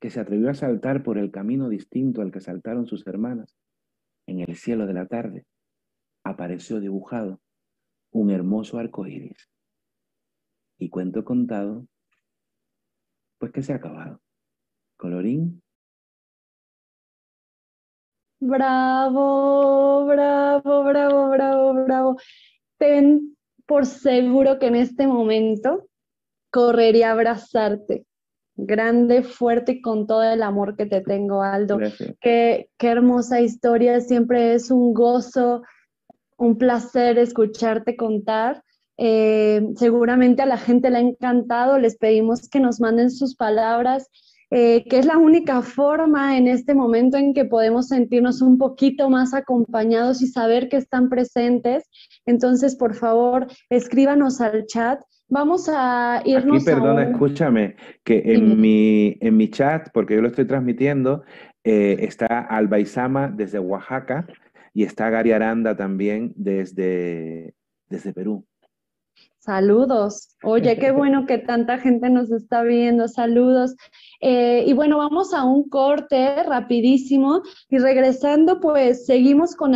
que se atrevió a saltar por el camino distinto al que saltaron sus hermanas, en el cielo de la tarde apareció dibujado un hermoso arco iris. Y cuento contado, pues que se ha acabado. Colorín Bravo, bravo, bravo, bravo, bravo. Ten por seguro que en este momento correría a abrazarte. Grande, fuerte y con todo el amor que te tengo, Aldo. Qué, qué hermosa historia. Siempre es un gozo, un placer escucharte contar. Eh, seguramente a la gente le ha encantado. Les pedimos que nos manden sus palabras eh, que es la única forma en este momento en que podemos sentirnos un poquito más acompañados y saber que están presentes. Entonces, por favor, escríbanos al chat. Vamos a irnos. Aquí, perdona, escúchame, que en mi, en mi chat, porque yo lo estoy transmitiendo, eh, está Alba Isama desde Oaxaca y está Gary Aranda también desde, desde Perú. Saludos. Oye, qué [LAUGHS] bueno que tanta gente nos está viendo. Saludos. Eh, y bueno, vamos a un corte rapidísimo y regresando, pues seguimos con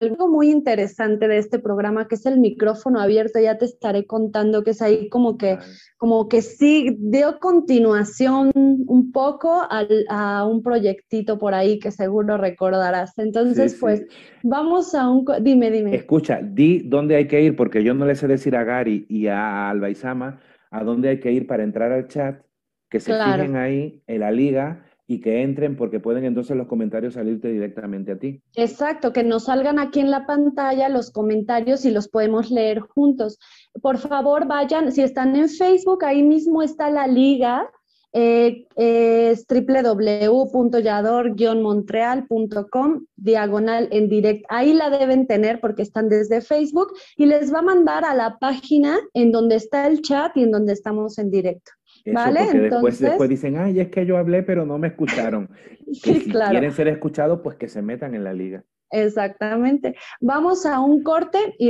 algo muy interesante de este programa, que es el micrófono abierto, ya te estaré contando, que es ahí como que, como que sí dio continuación un poco al, a un proyectito por ahí que seguro recordarás. Entonces, Sí, sí. pues vamos a un... Dime, dime. Escucha, di dónde hay que ir, porque yo no le sé decir a Gary y a Alba Isama a dónde hay que ir para entrar al chat, que se Claro. fijen ahí en la liga y que entren, porque pueden entonces los comentarios salirte directamente a ti. Exacto, que nos salgan aquí en la pantalla los comentarios y los podemos leer juntos. Por favor, vayan, si están en Facebook, ahí mismo está la liga, eh, es www.yador-montreal.com, diagonal en direct. Ahí la deben tener porque están desde Facebook y les va a mandar a la página en donde está el chat y en donde estamos en directo. Eso, Vale, porque después, entonces- después dicen, ay, es que yo hablé, pero no me escucharon. [LAUGHS] Que si claro. quieren ser escuchados, pues que se metan en la liga. Exactamente. Vamos a un corte y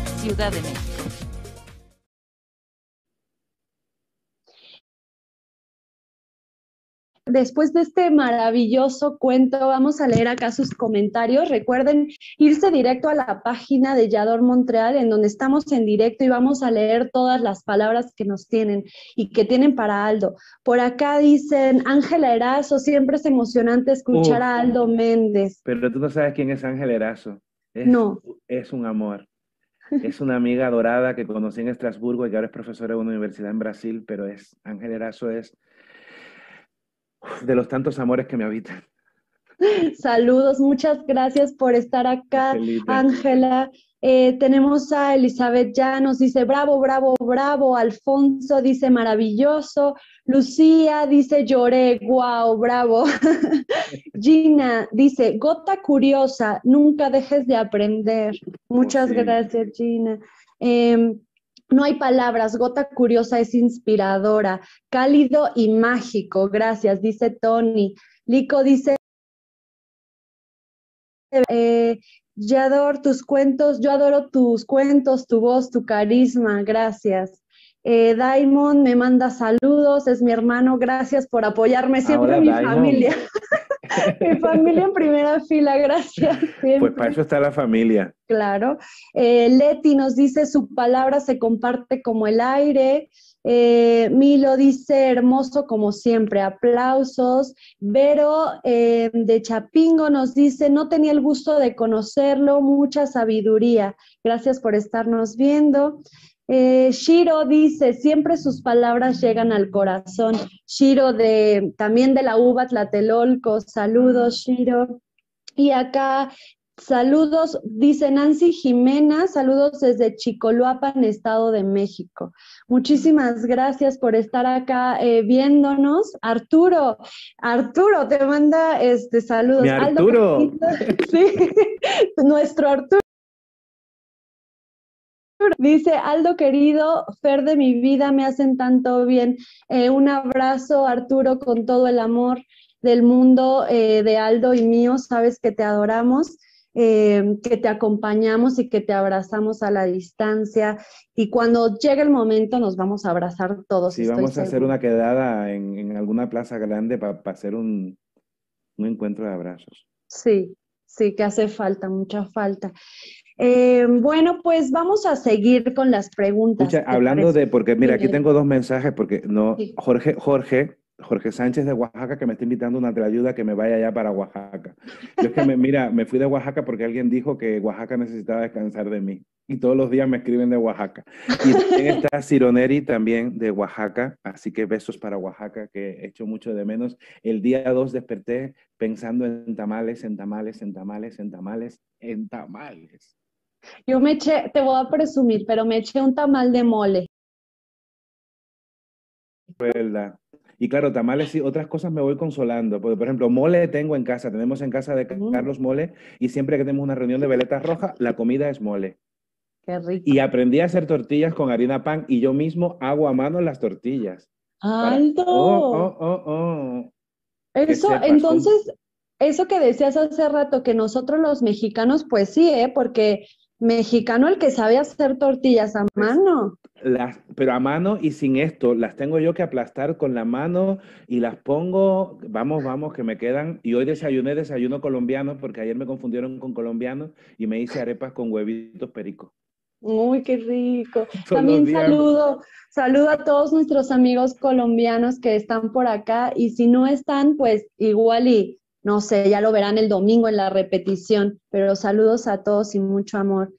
Ciudad de México. Después de este maravilloso cuento, vamos a leer acá sus comentarios. Recuerden irse directo a la página de Yador Montreal, en donde estamos en directo y vamos a leer todas las palabras que nos tienen y que tienen para Aldo. Por acá dicen, Ángela Erazo, siempre es emocionante escuchar a Aldo Méndez. Pero tú no sabes quién es Ángel Erazo. Es, No. es un amor. Es una amiga adorada que conocí en Estrasburgo y que ahora es profesora de una universidad en Brasil, pero es Ángel Erazo es de los tantos amores que me habitan. Saludos, muchas gracias por estar acá, Angelita. Ángela. Eh, tenemos a Elizabeth Llanos, dice bravo, bravo, bravo. Alfonso dice maravilloso. Lucía dice lloré, wow, bravo. [LAUGHS] Gina dice gota curiosa, nunca dejes de aprender. Muchas sí. gracias, Gina. Em, no hay palabras, gota curiosa es inspiradora, cálido y mágico. Gracias, dice Tony. Lico dice eh, yo adoro tus cuentos, yo adoro tus cuentos, tu voz, tu carisma, gracias. Eh, Daimon me manda saludos, es mi hermano, gracias por apoyarme siempre, Ahora mi familia. [LAUGHS] mi familia en primera fila, gracias. Pues para eso está la familia. Claro. Eh, Leti nos dice, su palabra se comparte como el aire. Eh, Milo dice, hermoso como siempre, aplausos. Vero eh, de Chapingo nos dice, no tenía el gusto de conocerlo, mucha sabiduría. Gracias por estarnos viendo. Eh, Shiro dice, siempre sus palabras llegan al corazón. Shiro de, también de la UBA Tlatelolco, saludos Shiro. Y acá Saludos, dice Nancy Jimena, saludos desde Chicoloapan, Estado de México. Muchísimas gracias por estar acá eh, viéndonos. Arturo, Arturo te manda este saludos. Mi Arturo. Aldo, [LAUGHS] sí, nuestro Arturo. Dice Aldo querido, Fer de mi vida, me hacen tanto bien. Eh, un abrazo, Arturo, con todo el amor del mundo eh, de Aldo y mío. Sabes que te adoramos eh, que te acompañamos y que te abrazamos a la distancia. Y cuando llegue el momento nos vamos a abrazar todos. Sí, vamos a hacer una quedada en, en alguna plaza grande para hacer un, un encuentro de abrazos. Sí, sí, que hace falta, mucha falta. Eh, bueno, pues vamos a seguir con las preguntas. Escucha, ¿te hablando parece? de, porque mira, aquí tengo dos mensajes, porque no, Sí. Jorge, Jorge, Jorge Sánchez de Oaxaca que me está invitando a una ayuda que me vaya ya para Oaxaca. Yo es que, me, mira, me fui de Oaxaca porque alguien dijo que Oaxaca necesitaba descansar de mí. Y todos los días me escriben de Oaxaca. Y también está Cironeri también de Oaxaca. Así que besos para Oaxaca, que he hecho mucho de menos. El día 2 desperté pensando en tamales, en tamales, en tamales, en tamales, en tamales. Yo me eché, te voy a presumir, pero me eché un tamal de mole. ¿Verdad? Y claro, tamales y otras cosas me voy consolando. Porque, por ejemplo, mole tengo en casa. Tenemos en casa de. Carlos mole y siempre que tenemos una reunión de veletas rojas, la comida es mole. Qué rico. Y aprendí a hacer tortillas con harina pan y yo mismo hago a mano las tortillas. Para- Aldo. Oh, oh, oh, oh. Eso, sepas, entonces, eso que decías hace rato, que nosotros los mexicanos, pues sí, ¿eh? Porque mexicano el que sabe hacer tortillas a Pues, mano. Las, pero a mano y sin esto, las tengo yo que aplastar con la mano y las pongo, vamos, vamos, que me quedan. Y hoy desayuné desayuno colombiano porque ayer me confundieron con colombiano y me hice arepas con huevitos perico. Uy, qué rico. [LAUGHS] También saludo, saludo a todos nuestros amigos colombianos que están por acá y si no están, pues igual y no sé, ya lo verán el domingo en la repetición, pero saludos a todos y mucho amor.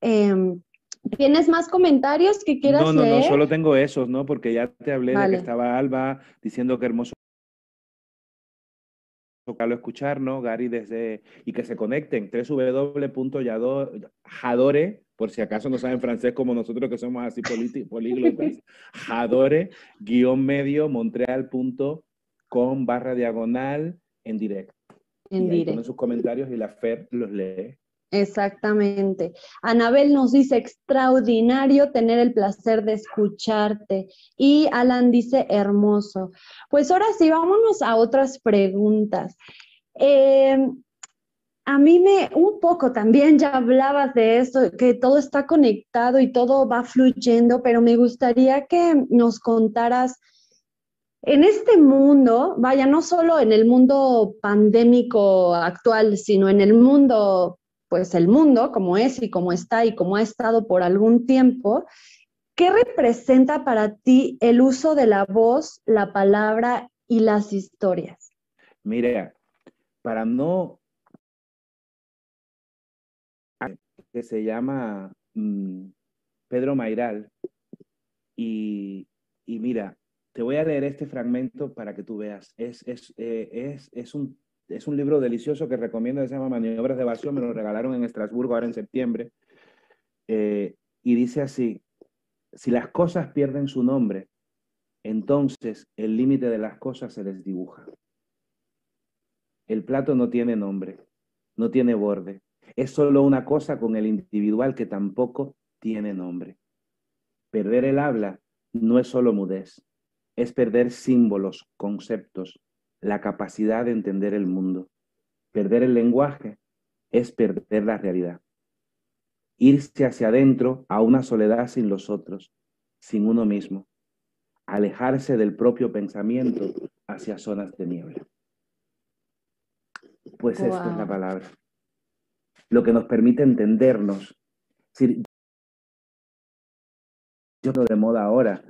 Em, ¿tienes más comentarios que quieras No, no, no, leer? solo tengo esos, ¿no? Porque ya te hablé de Vale. que estaba Alba diciendo que hermoso tocarlo escucharnos, Gary desde y que se conecten www.jadore, por si acaso no saben francés como nosotros que somos así políglotas, jadore guion medio montreal.com barra diagonal en directo. En directo. ponen sus comentarios y la Fer los lee. Exactamente. Anabel nos dice, extraordinario tener el placer de escucharte. Y Alan dice, hermoso. Pues ahora sí, vámonos a otras preguntas. Eh, a mí me, un poco también ya hablabas de esto, que todo está conectado y todo va fluyendo, pero me gustaría que nos contaras en este mundo, vaya, no solo en el mundo pandémico actual, sino en el mundo pues el mundo como es y como está y como ha estado por algún tiempo, ¿qué representa para ti el uso de la voz, la palabra y las historias? Mira, para no que se llama mm, Pedro Mairal y, y mira, te voy a leer este fragmento para que tú veas. Es, es, eh, es, es un es un libro delicioso que recomiendo, se llama Maniobras de Evasión, me lo regalaron en Estrasburgo ahora en septiembre, eh, y dice así, si las cosas pierden su nombre, entonces el límite de las cosas se les dibuja. El plato no tiene nombre, no tiene borde, es solo una cosa con el individual que tampoco tiene nombre. Perder el habla no es solo mudez, es perder símbolos, conceptos, la capacidad de entender el mundo. Perder el lenguaje es perder la realidad. Irse hacia adentro a una soledad sin los otros, sin uno mismo. Alejarse del propio pensamiento hacia zonas de niebla. Pues wow. esta es la palabra. Lo que nos permite entendernos. Es yo no de moda ahora,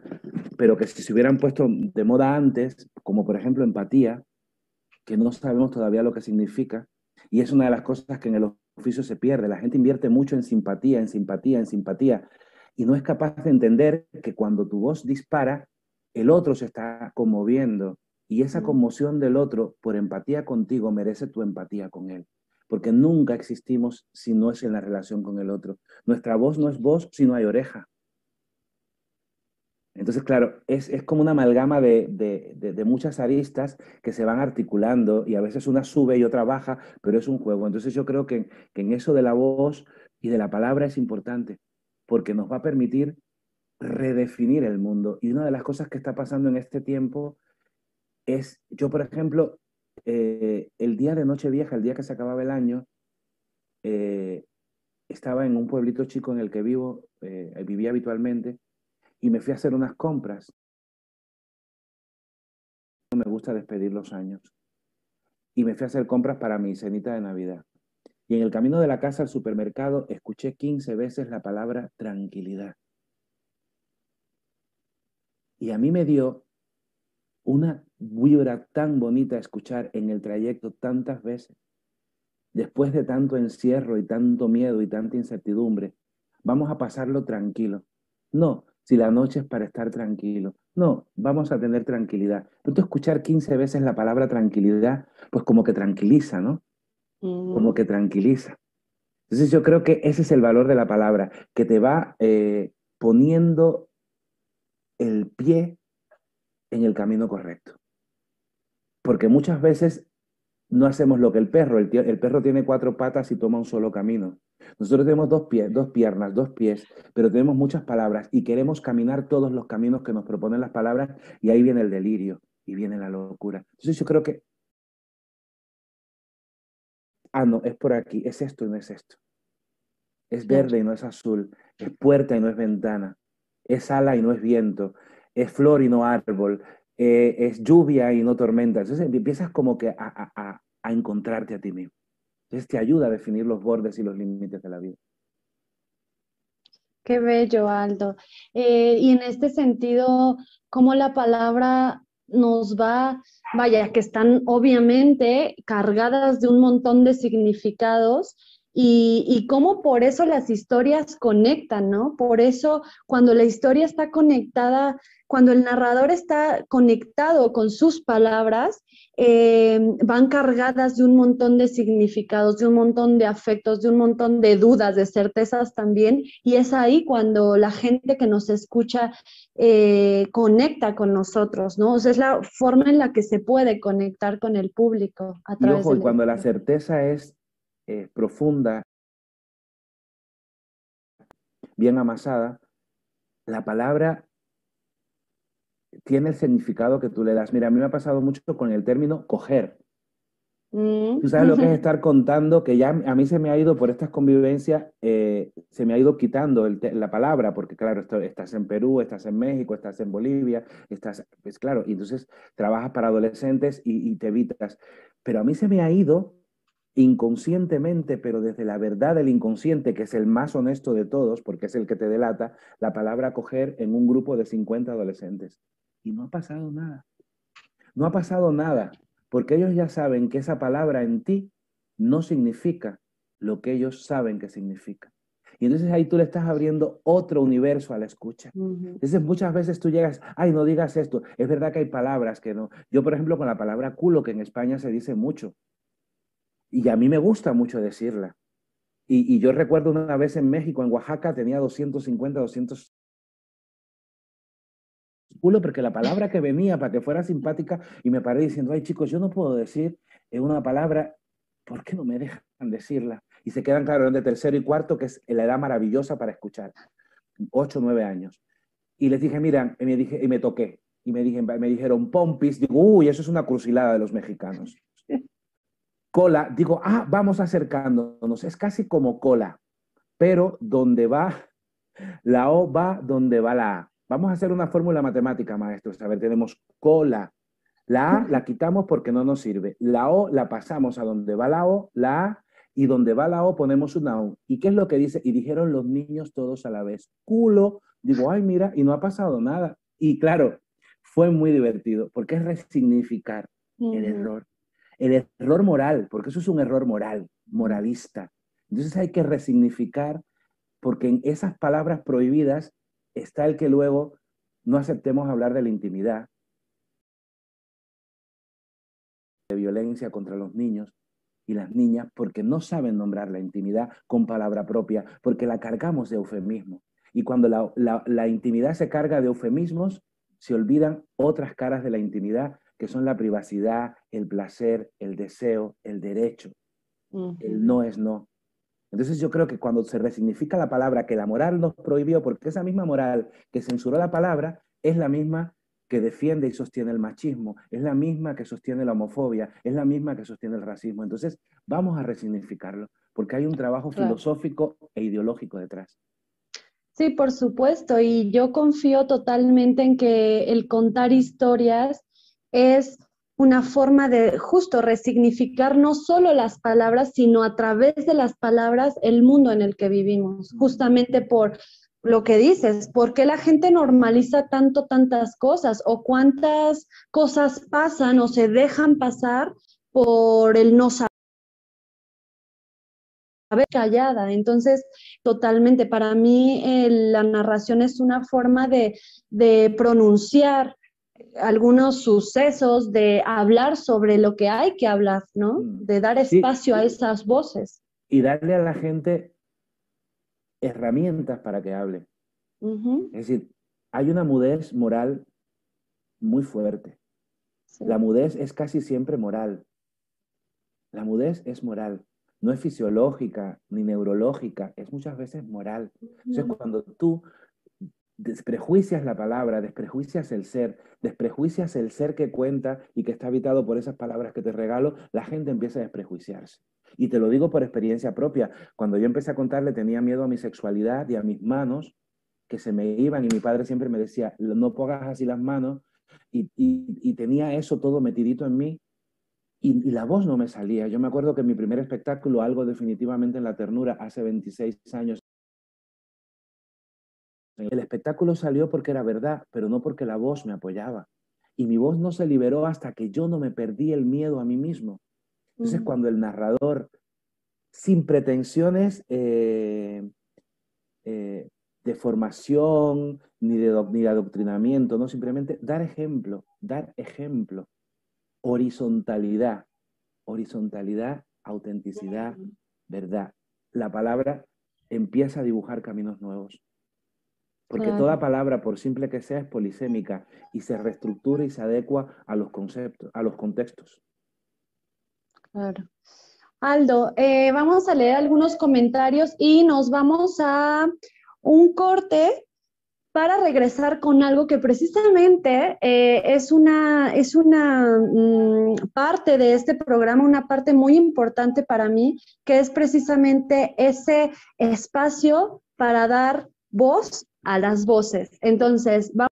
pero que si se hubieran puesto de moda antes, como por ejemplo empatía, que no sabemos todavía lo que significa, y es una de las cosas que en el oficio se pierde. La gente invierte mucho en simpatía, en simpatía, en simpatía, y no es capaz de entender que cuando tu voz dispara, el otro se está conmoviendo, y esa conmoción del otro, por empatía contigo, merece tu empatía con él. Porque nunca existimos si no es en la relación con el otro. Nuestra voz no es voz si no hay oreja. Entonces, claro, es, es como una amalgama de, de, de, muchas aristas que se van articulando y a veces una sube y otra baja, pero es un juego. Entonces yo creo que, que en eso de la voz y de la palabra es importante, porque nos va a permitir redefinir el mundo. Y una de las cosas que está pasando en este tiempo es, yo por ejemplo, eh, el día de Nochevieja, el día que se acababa el año, eh, estaba en un pueblito chico en el que vivo, eh, vivía habitualmente, y me fui a hacer unas compras. Me gusta despedir los años. Y me fui a hacer compras para mi cenita de Navidad. Y en el camino de la casa al supermercado escuché 15 veces la palabra tranquilidad. Y a mí me dio una vibra tan bonita escuchar en el trayecto tantas veces. Después de tanto encierro y tanto miedo y tanta incertidumbre, vamos a pasarlo tranquilo. No, si la noche es para estar tranquilo. No, vamos a tener tranquilidad. Pero escuchar 15 veces la palabra tranquilidad, pues como que tranquiliza, ¿no? Como que tranquiliza. Entonces yo creo que ese es el valor de la palabra, que te va eh, poniendo el pie en el camino correcto. Porque muchas veces no hacemos lo que el perro. El, perro tiene cuatro patas y toma un solo camino. Nosotros tenemos dos, pies, dos piernas, dos pies, pero tenemos muchas palabras y queremos caminar todos los caminos que nos proponen las palabras y ahí viene el delirio y viene la locura. Entonces yo creo que, ah, no, es por aquí, es esto y no es esto. Es verde y no es azul, es puerta y no es ventana, es ala y no es viento, es flor y no árbol, eh, es lluvia y no tormenta. Entonces empiezas como que a, encontrarte a ti mismo. Entonces te ayuda a definir los bordes y los límites de la vida. Qué bello, Aldo. Eh, y en este sentido, ¿cómo la palabra nos va, vaya, que están obviamente cargadas de un montón de significados, y, y, cómo por eso las historias conectan, ¿no? Por eso cuando la historia está conectada, cuando el narrador está conectado con sus palabras, eh, van cargadas de un montón de significados, de un montón de afectos, de un montón de dudas, de certezas también. Y es ahí cuando la gente que nos escucha eh, conecta con nosotros, ¿no? O sea, es la forma en la que se puede conectar con el público. A través y ojo, cuando la certeza es eh, profunda, bien amasada, la palabra tiene el significado que tú le das. Mira, a mí me ha pasado mucho con el término coger. Mm. Tú sabes lo que es estar contando, que ya a mí se me ha ido por estas convivencias, eh, se me ha ido quitando la palabra, porque claro, estás en Perú, estás en México, estás en Bolivia, estás, pues claro, y entonces trabajas para adolescentes y te evitas. Pero a mí se me ha ido inconscientemente, pero desde la verdad del inconsciente, que es el más honesto de todos, porque es el que te delata, la palabra coger en un grupo de 50 adolescentes. Y no ha pasado nada. No ha pasado nada, porque ellos ya saben que esa palabra en ti no significa lo que ellos saben que significa. Y entonces ahí tú le estás abriendo otro universo a la escucha. Entonces muchas veces tú llegas, ay, no digas esto. Es verdad que hay palabras que no. Yo, por ejemplo, con la palabra culo, que en España se dice mucho, y a mí me gusta mucho decirla. Y, yo recuerdo una vez en México, en Oaxaca, tenía 250, 200 culo, porque la palabra que venía para que fuera simpática, y me paré diciendo, ay chicos, yo no puedo decir una palabra, ¿por qué no me dejan decirla? Y se quedan, claro, de tercero y cuarto, que es la edad maravillosa para escuchar, ocho, nueve años. Y les dije, miran, y me, dije, y me toqué, y me, dije, me dijeron pompis, digo, uy, eso es una crucilada de los mexicanos cola, digo, ah, vamos acercándonos, es casi como cola, pero donde va [LAUGHS] la O va donde va la A. Vamos a hacer una fórmula matemática, maestros. A ver, tenemos cola. La A la quitamos porque no nos sirve. La O la pasamos a donde va la O, la A, y donde va la O ponemos una O. ¿Y qué es lo que dice? Y dijeron los niños todos a la vez, culo. Digo, ay, mira, y no ha pasado nada. Y claro, fue muy divertido porque es resignificar el error el error moral, porque eso es un error moral, moralista. Entonces hay que resignificar, porque en esas palabras prohibidas está el que luego no aceptemos hablar de la intimidad, de violencia contra los niños y las niñas, porque no saben nombrar la intimidad con palabra propia, porque la cargamos de eufemismo. Y cuando la, la intimidad se carga de eufemismos, se olvidan otras caras de la intimidad que son la privacidad, el placer, el deseo, el derecho. El no es no. Entonces yo creo que cuando se resignifica la palabra que la moral nos prohibió, porque esa misma moral que censuró la palabra es la misma que defiende y sostiene el machismo, es la misma que sostiene la homofobia, es la misma que sostiene el racismo. Entonces vamos a resignificarlo, porque hay un trabajo filosófico e ideológico detrás. Sí, por supuesto, y yo confío totalmente en que el contar historias es una forma de justo resignificar no solo las palabras, sino a través de las palabras el mundo en el que vivimos, justamente por, lo que dices, ¿por qué la gente normaliza tanto tantas cosas o cuántas cosas pasan o se dejan pasar por el no saber? callada. Entonces, totalmente, para mí eh, la narración es una forma de, de pronunciar algunos sucesos, de hablar sobre lo que hay que hablar, ¿no? Mm. De dar Sí. espacio a esas voces. Y darle a la gente herramientas para que hable. Es decir, hay una mudez moral muy fuerte. sí. La mudez es casi siempre moral. La mudez es moral. No es fisiológica ni neurológica, es muchas veces moral. Entonces, Ujú, cuando tú desprejuicias la palabra, desprejuicias el ser, desprejuicias el ser que cuenta y que está habitado por esas palabras que te regalo, la gente empieza a desprejuiciarse. Y te lo digo por experiencia propia. Cuando yo empecé a contarle tenía miedo a mi sexualidad y a mis manos que se me iban y mi padre siempre me decía, no pongas así las manos y, tenía eso todo metidito en mí y, y la voz no me salía. Yo me acuerdo que mi primer espectáculo, algo definitivamente en la ternura, hace 26 años, el espectáculo salió porque era verdad, pero no porque la voz me apoyaba. Y mi voz no se liberó hasta que yo no me perdí el miedo a mí mismo. Entonces, cuando el narrador, sin pretensiones eh, eh, de formación ni de, ni de adoctrinamiento, no simplemente dar ejemplo, dar ejemplo, horizontalidad, horizontalidad, autenticidad, verdad. La palabra empieza a dibujar caminos nuevos. Porque Claro. toda palabra, por simple que sea, es polisémica y se reestructura y se adecua a los conceptos, a los contextos. Claro. Aldo, eh, vamos a leer algunos comentarios y nos vamos a un corte para regresar con algo que precisamente eh, es una, es una mm, parte de este programa, una parte muy importante para mí, que es precisamente ese espacio para dar voz a las voces. Entonces, vamos.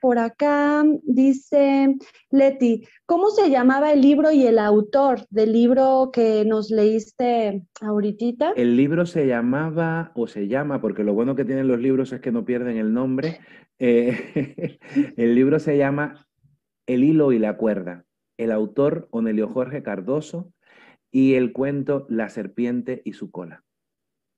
Por acá dice Leti, ¿cómo se llamaba el libro y el autor del libro que nos leíste ahorita? El libro se llamaba, o se llama, porque lo bueno que tienen los libros es que no pierden el nombre. eh, [LAUGHS] el libro se llama El hilo y la cuerda. El autor, Onelio Jorge Cardoso, y el cuento La serpiente y su cola.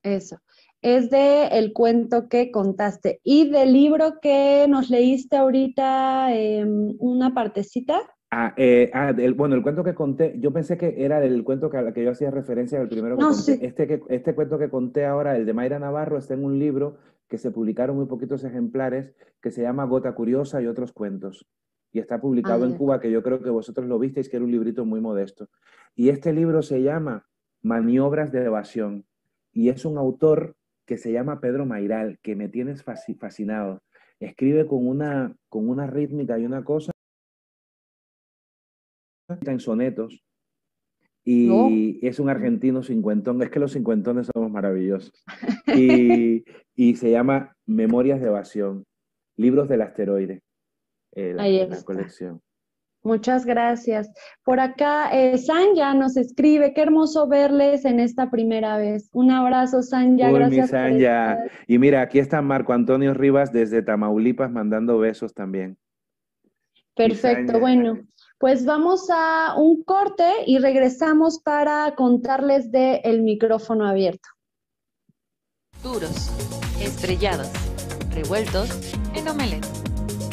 Eso. Es de el cuento que contaste. Y del libro que nos leíste ahorita, em, una partecita. Ah, eh, ah, el- bueno, el cuento que conté, yo pensé que era del cuento que, al que yo hacía referencia, el primero que No, conté. sí. Este, que, este cuento que conté ahora, el de Mayra Navarro, está en un libro que se publicaron muy poquitos ejemplares, que se llama Gota Curiosa y otros cuentos. Y está publicado Ah, en. Cuba, que yo creo que vosotros lo visteis, que era un librito muy modesto. Y este libro se llama Maniobras de evasión. Y es un autor que se llama Pedro Mairal, que me tienes fasci- fascinado. Escribe con una, con una rítmica y una cosa en sonetos. Y es un argentino cincuentón. Es que los cincuentones somos maravillosos. [LAUGHS] Y, y se llama Memorias de Evasión, Libros del Asteroide, eh, la, la colección. Muchas gracias. Por acá, eh, Sanya nos escribe, qué hermoso verles en esta primera vez. Un abrazo, Uy, mi gracias por estar. Y mira, aquí está Marco Antonio Rivas desde Tamaulipas mandando besos también. Perfecto, bueno, pues vamos a un corte y regresamos para contarles de el micrófono abierto. duros, estrellados, revueltos en omelette.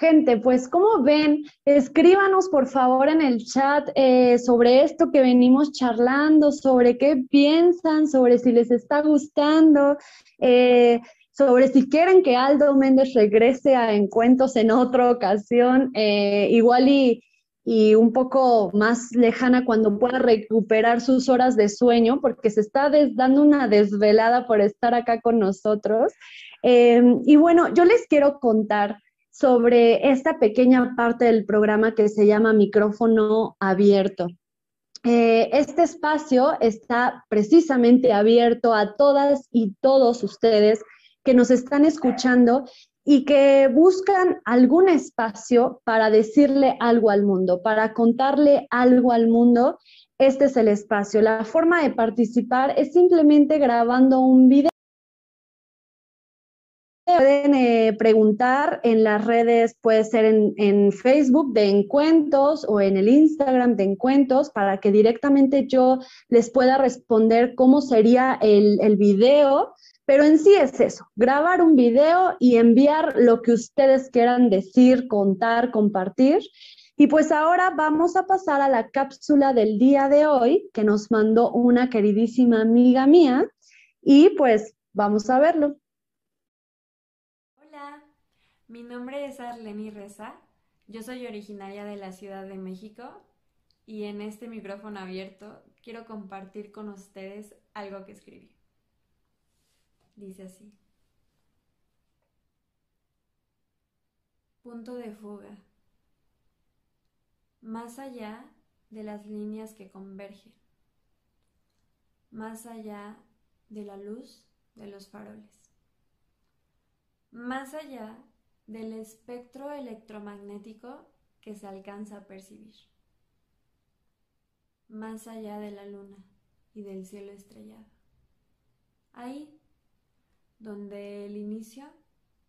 Gente, pues como ven, escríbanos por favor en el chat eh, sobre esto que venimos charlando, sobre qué piensan, sobre si les está gustando, eh, sobre si quieren que Aldo Méndez regrese a encuentros en otra ocasión, eh, igual y y un poco más lejana cuando pueda recuperar sus horas de sueño, porque se está dando una desvelada por estar acá con nosotros. Y bueno, yo les quiero contar sobre esta pequeña parte del programa que se llama micrófono abierto. Eh, este espacio está precisamente abierto a todas y todos ustedes que nos están escuchando y que buscan algún espacio para decirle algo al mundo, para contarle algo al mundo. Este es el espacio. La forma de participar es simplemente grabando un video. Pueden eh, preguntar en las redes, puede ser en, Facebook de Encuentros o en el Instagram de Encuentros, para que directamente yo les pueda responder cómo sería el, el video pero en sí es eso, grabar un video y enviar lo que ustedes quieran decir, contar, compartir. Y pues ahora vamos a pasar a la cápsula del día de hoy que nos mandó una queridísima amiga mía y pues vamos a verlo. Mi nombre es Arleni Reza, yo soy originaria de la Ciudad de México y en este micrófono abierto quiero compartir con ustedes algo que escribí. Dice así. Punto de fuga. Más allá de las líneas que convergen. Más allá de la luz de los faroles. Más allá del espectro electromagnético que se alcanza a percibir. Más allá de la luna y del cielo estrellado. Ahí donde el inicio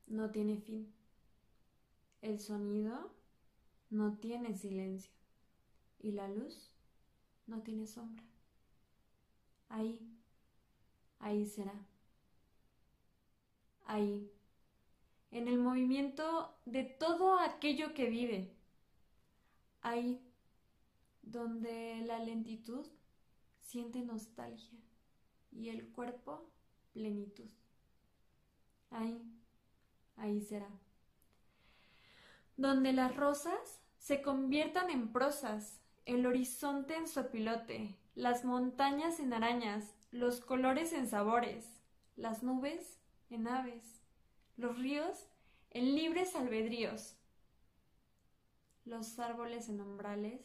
no tiene fin. El sonido no tiene silencio y la luz no tiene sombra. Ahí, ahí será. Ahí, en el movimiento de todo aquello que vive. Ahí, donde la lentitud siente nostalgia y el cuerpo plenitud. Ahí, ahí será. Donde las rosas se conviertan en prosas, el horizonte en sopilote, las montañas en arañas, los colores en sabores, las nubes en aves, los ríos en libres albedríos, los árboles en umbrales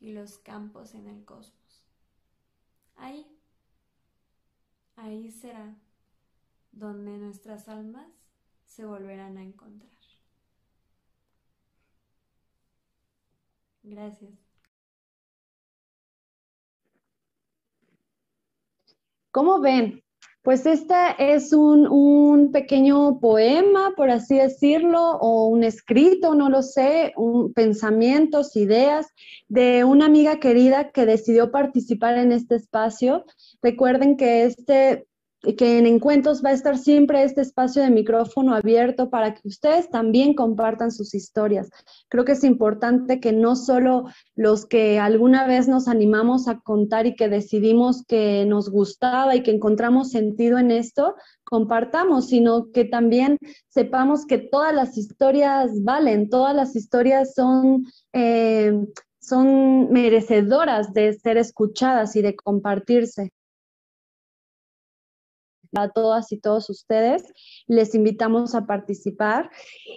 y los campos en el cosmos. Ahí, ahí será donde nuestras almas se volverán a encontrar. Gracias. ¿Cómo ven? Pues este es un, un, pequeño poema, por así decirlo, o un escrito, no lo sé, un, pensamientos, ideas de una amiga querida que decidió participar en este espacio. Recuerden que este que en encuentros va a estar siempre este espacio de micrófono abierto para que ustedes también compartan sus historias. Creo que es importante que no solo los que alguna vez nos animamos a contar y que decidimos que nos gustaba y que encontramos sentido en esto, compartamos, sino que también sepamos que todas las historias valen, todas las historias son... Eh, son merecedoras de ser escuchadas y de compartirse a todas y todos ustedes. Les invitamos a participar.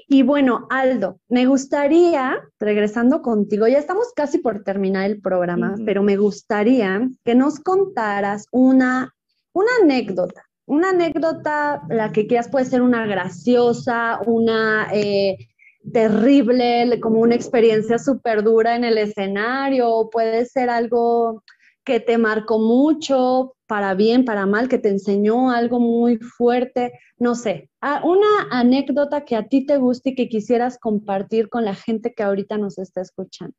Y bueno, Aldo, me gustaría, regresando contigo, ya estamos casi por terminar el programa, pero me gustaría que nos contaras una, una anécdota. Una anécdota, la que quieras, puede ser una graciosa, una eh, terrible, como una experiencia súper dura en el escenario, puede ser algo que te marcó mucho, para bien, para mal, que te enseñó algo muy fuerte, no sé, una anécdota que a ti te guste y que quisieras compartir con la gente que ahorita nos está escuchando.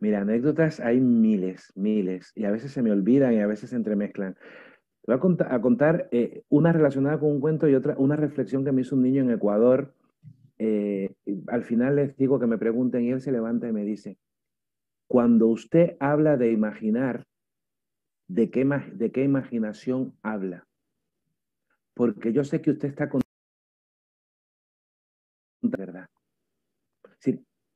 Mira, anécdotas hay miles, miles, y a veces se me olvidan y a veces se entremezclan. Te voy a, contar, eh, una relacionada con un cuento y otra, una reflexión que me hizo un niño en Ecuador. Eh, al final les digo que me pregunten y él se levanta y me dice, cuando usted habla de imaginar, de qué, de qué imaginación habla. Porque yo sé que usted está con verdad.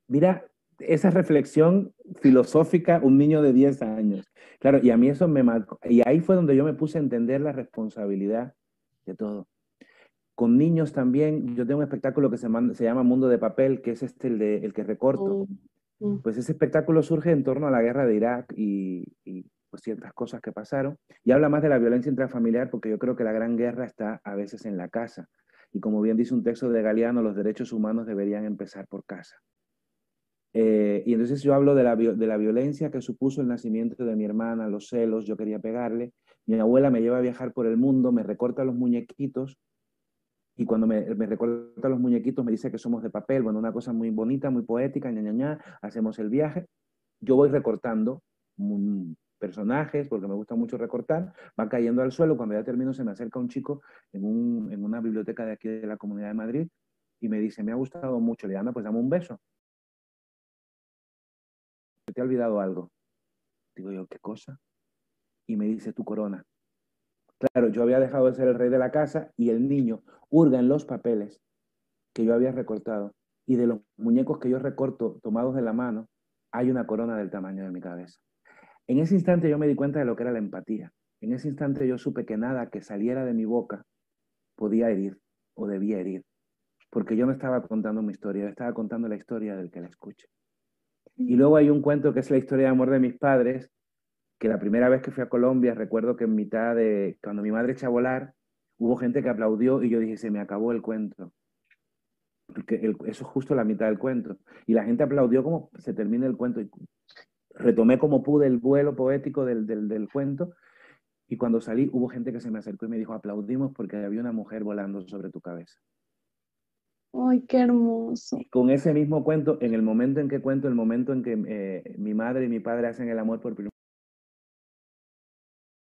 mira, esa reflexión filosófica, un niño de 10 años. Claro, y a mí eso me marcó. Y ahí fue donde yo me puse a entender la responsabilidad de todo. Con niños también, yo tengo un espectáculo que se, se llama Mundo de Papel, que es este el, de, el que recorto. Mm. Pues ese espectáculo surge en torno a la guerra de Irak y, y pues ciertas cosas que pasaron. Y habla más de la violencia intrafamiliar porque yo creo que la gran guerra está a veces en la casa. Y como bien dice un texto de Galeano, los derechos humanos deberían empezar por casa. Eh, y entonces yo hablo de la, de la violencia que supuso el nacimiento de mi hermana, los celos, yo quería pegarle. Mi abuela me lleva a viajar por el mundo, me recorta los muñequitos y cuando me, me, recorta los muñequitos me dice que somos de papel, bueno, una cosa muy bonita, muy poética, ña, ña, ña, hacemos el viaje. Yo voy recortando personajes, porque me gusta mucho recortar, va cayendo al suelo, cuando ya termino se me acerca un chico en, un, en una biblioteca de aquí de la Comunidad de Madrid y me dice, me ha gustado mucho, le anda, pues dame un beso te ha olvidado algo. Digo yo, ¿qué cosa? Y me dice, tu corona. Claro, yo había dejado de ser el rey de la casa y el niño hurga en los papeles que yo había recortado. Y de los muñecos que yo recorto tomados de la mano, hay una corona del tamaño de mi cabeza. En ese instante yo me di cuenta de lo que era la empatía. En ese instante yo supe que nada que saliera de mi boca podía herir o debía herir. Porque yo no estaba contando mi historia, yo estaba contando la historia del que la escuche. Y luego hay un cuento que es la historia de amor de mis padres, que la primera vez que fui a Colombia, recuerdo que en mitad de, cuando mi madre echa a volar, hubo gente que aplaudió y yo dije, se me acabó el cuento. Porque eso es justo la mitad del cuento. Y la gente aplaudió como se termina el cuento. Y retomé como pude el vuelo poético del, del, del cuento. Y cuando salí, hubo gente que se me acercó y me dijo, aplaudimos porque había una mujer volando sobre tu cabeza. Ay, qué hermoso. Con ese mismo cuento, en el momento en que cuento, el momento en que eh, mi madre y mi padre hacen el amor por primera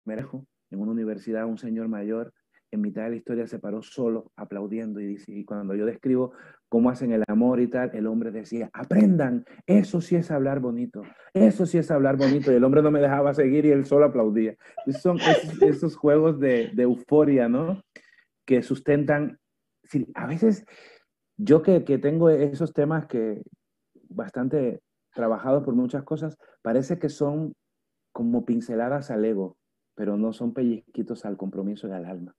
vez, en una universidad, un señor mayor, en mitad de la historia se paró solo, aplaudiendo, y, cuando yo describo cómo hacen el amor y tal, el hombre decía, aprendan, eso sí es hablar bonito, eso sí es hablar bonito, y el hombre no me dejaba seguir y él solo aplaudía. son esos, juegos de, de euforia, ¿no? Que sustentan, a veces yo que, tengo esos temas que bastante trabajados por muchas cosas, parece que son como pinceladas al ego, pero no son pellizquitos al compromiso y al alma.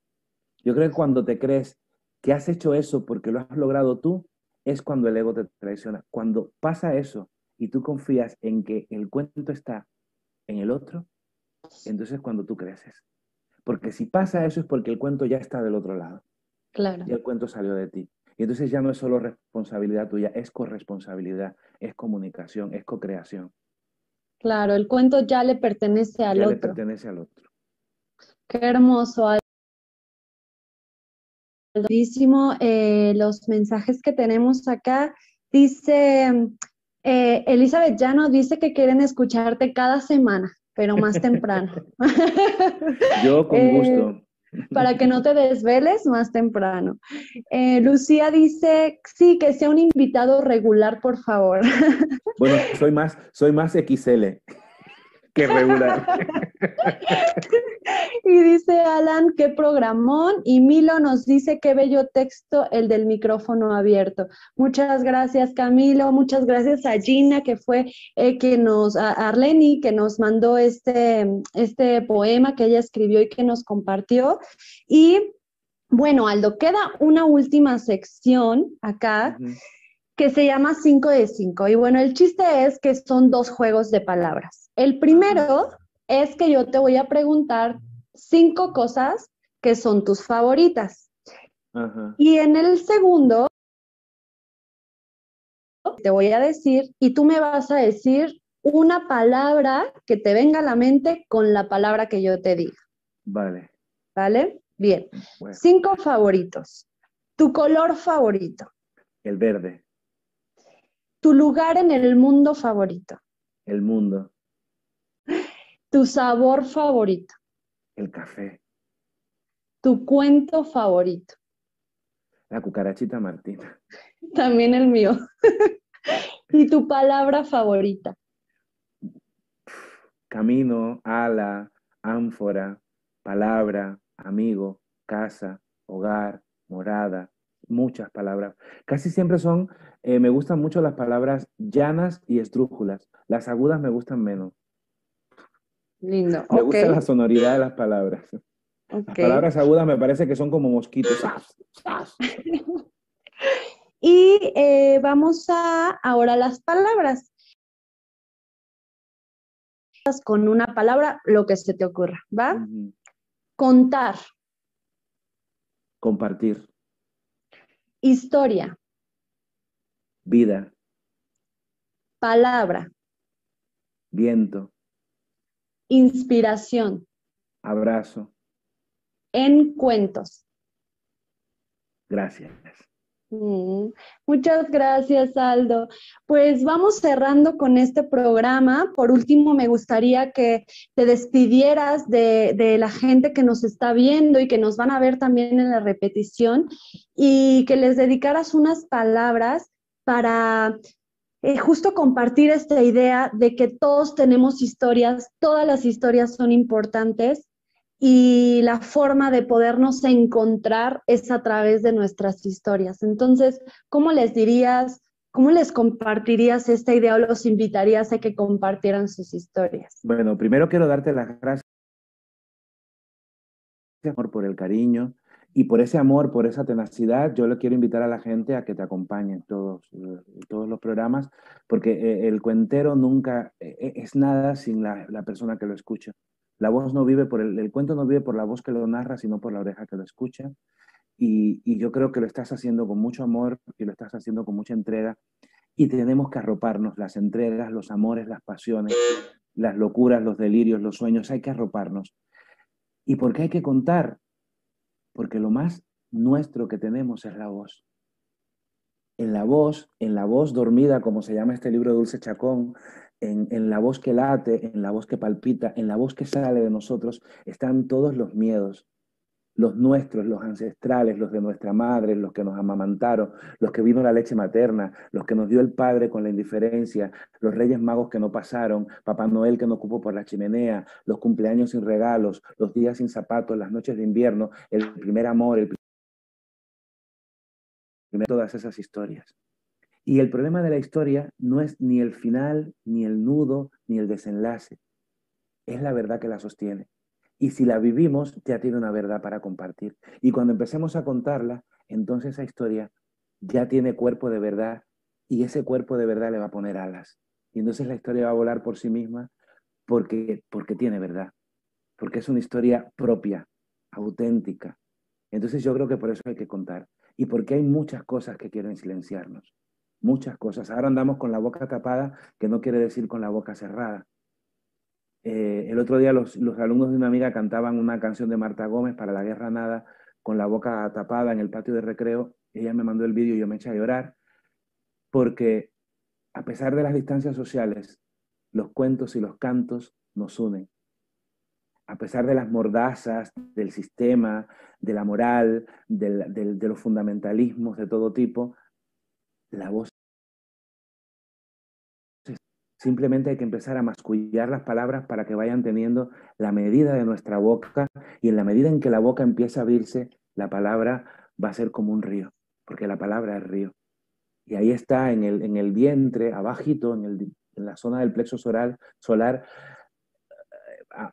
Yo creo que cuando te crees que has hecho eso porque lo has logrado tú, es cuando el ego te traiciona. Cuando pasa eso y tú confías en que el cuento está en el otro, entonces es cuando tú creces. Porque si pasa eso es porque el cuento ya está del otro lado. Claro. Y el cuento salió de ti. Y entonces ya no es solo responsabilidad tuya, es corresponsabilidad, es comunicación, es co-creación. Claro, el cuento ya le pertenece al ya otro. le pertenece al otro. Qué hermoso. Eh, los mensajes que tenemos acá. Dice eh, Elizabeth Llano, dice que quieren escucharte cada semana, pero más temprano. [LAUGHS] Yo con eh, gusto para que no te desveles más temprano. Eh, Lucía dice, sí, que sea un invitado regular, por favor. Bueno, soy más, soy más XL [LAUGHS] que regular. [LAUGHS] y dice Alan, qué programón. Y Milo nos dice qué bello texto el del micrófono abierto. Muchas gracias, Camilo. Muchas gracias a Gina, que fue eh, que nos, a Arleni, que nos mandó este, este poema que ella escribió y que nos compartió. Y bueno, Aldo, queda una última sección acá. que se llama 5 de 5. Y bueno, el chiste es que son dos juegos de palabras. El primero es que yo te voy a preguntar cinco cosas que son tus favoritas. Y en el segundo, te voy a decir, y tú me vas a decir una palabra que te venga a la mente con la palabra que yo te diga. Vale. ¿Vale? Bien. Cinco favoritos. Tu color favorito. El verde. Tu lugar en el mundo favorito. El mundo. Tu sabor favorito. El café. Tu cuento favorito. La cucarachita Martina. [LAUGHS] También el mío. [LAUGHS] ¿Y tu palabra favorita? Camino, ala, ánfora, palabra, amigo, casa, hogar, morada, muchas palabras. Casi siempre son, eh, me gustan mucho las palabras llanas y estrújulas. Las agudas me gustan menos. Lindo. Me gusta la sonoridad de las palabras. Las palabras agudas me parece que son como mosquitos. [LAUGHS] Y eh, vamos a ahora las palabras. Con una palabra, lo que se te ocurra, ¿va? Contar, Compartir. historia, Vida. palabra, Viento. Inspiración, Abrazo. en cuentos. Gracias. Mm, Muchas gracias, Aldo. Pues vamos cerrando con este programa. Por último, me gustaría que te despidieras de, de la gente que nos está viendo y que nos van a ver también en la repetición y que les dedicaras unas palabras para eh, justo compartir esta idea de que todos tenemos historias, todas las historias son importantes y la forma de podernos encontrar es a través de nuestras historias. Entonces, ¿cómo les dirías, cómo les compartirías esta idea o los invitarías a que compartieran sus historias? Bueno, primero quiero darte las gracias por el cariño y por ese amor, por esa tenacidad. Yo le quiero invitar a la gente a que te acompañe en todos, eh, todos los programas, porque eh, el cuentero nunca eh, es nada sin la, persona que lo escucha. La voz no vive por el, el cuento no vive por la voz que lo narra, sino por la oreja que lo escucha. Y, y yo creo que lo estás haciendo con mucho amor y lo estás haciendo con mucha entrega. Y tenemos que arroparnos las entregas, los amores, las pasiones, las locuras, los delirios, los sueños. Hay que arroparnos. ¿Y por qué hay que contar? Porque lo más nuestro que tenemos es la voz. En la voz, en la voz dormida, como se llama este libro de Dulce Chacón, en, en, la voz que late, en la voz que palpita, en la voz que sale de nosotros, están todos los miedos, los nuestros, los ancestrales, los de nuestra madre, los que nos amamantaron, los que vino la leche materna, los que nos dio el Padre con la indiferencia, los Reyes Magos que no pasaron, Papá Noel que no ocupó por la chimenea, los cumpleaños sin regalos, los días sin zapatos, las noches de invierno, el primer amor, el primer... todas esas historias. Y el problema de la historia no es ni el final, ni el nudo, ni el desenlace. Es la verdad que la sostiene. Y si la vivimos, ya tiene una verdad para compartir. Y cuando empecemos a contarla, entonces esa historia ya tiene cuerpo de verdad y ese cuerpo de verdad le va a poner alas. Y entonces la historia va a volar por sí misma porque, porque tiene verdad, porque es una historia propia, auténtica. Entonces yo creo que por eso hay que contar. Y porque hay muchas cosas que quieren silenciarnos. Muchas cosas. Ahora andamos con la boca tapada, que no quiere decir con la boca cerrada. Eh, el otro día los, los, alumnos de una amiga cantaban una canción de Marta Gómez para la Guerra Nada con la boca tapada en el patio de recreo. Ella me mandó el vídeo y yo me eché a llorar porque a pesar de las distancias sociales, los cuentos y los cantos nos unen. A pesar de las mordazas del sistema, de la moral, del, de los fundamentalismos de todo tipo, la voz Simplemente hay que empezar a mascullar las palabras para que vayan teniendo la medida de nuestra boca y en la medida en que la boca empieza a abrirse, la palabra va a ser como un río, porque la palabra es río. Y ahí está en el, en el vientre, abajito, en, el, en, la zona del plexo solar, solar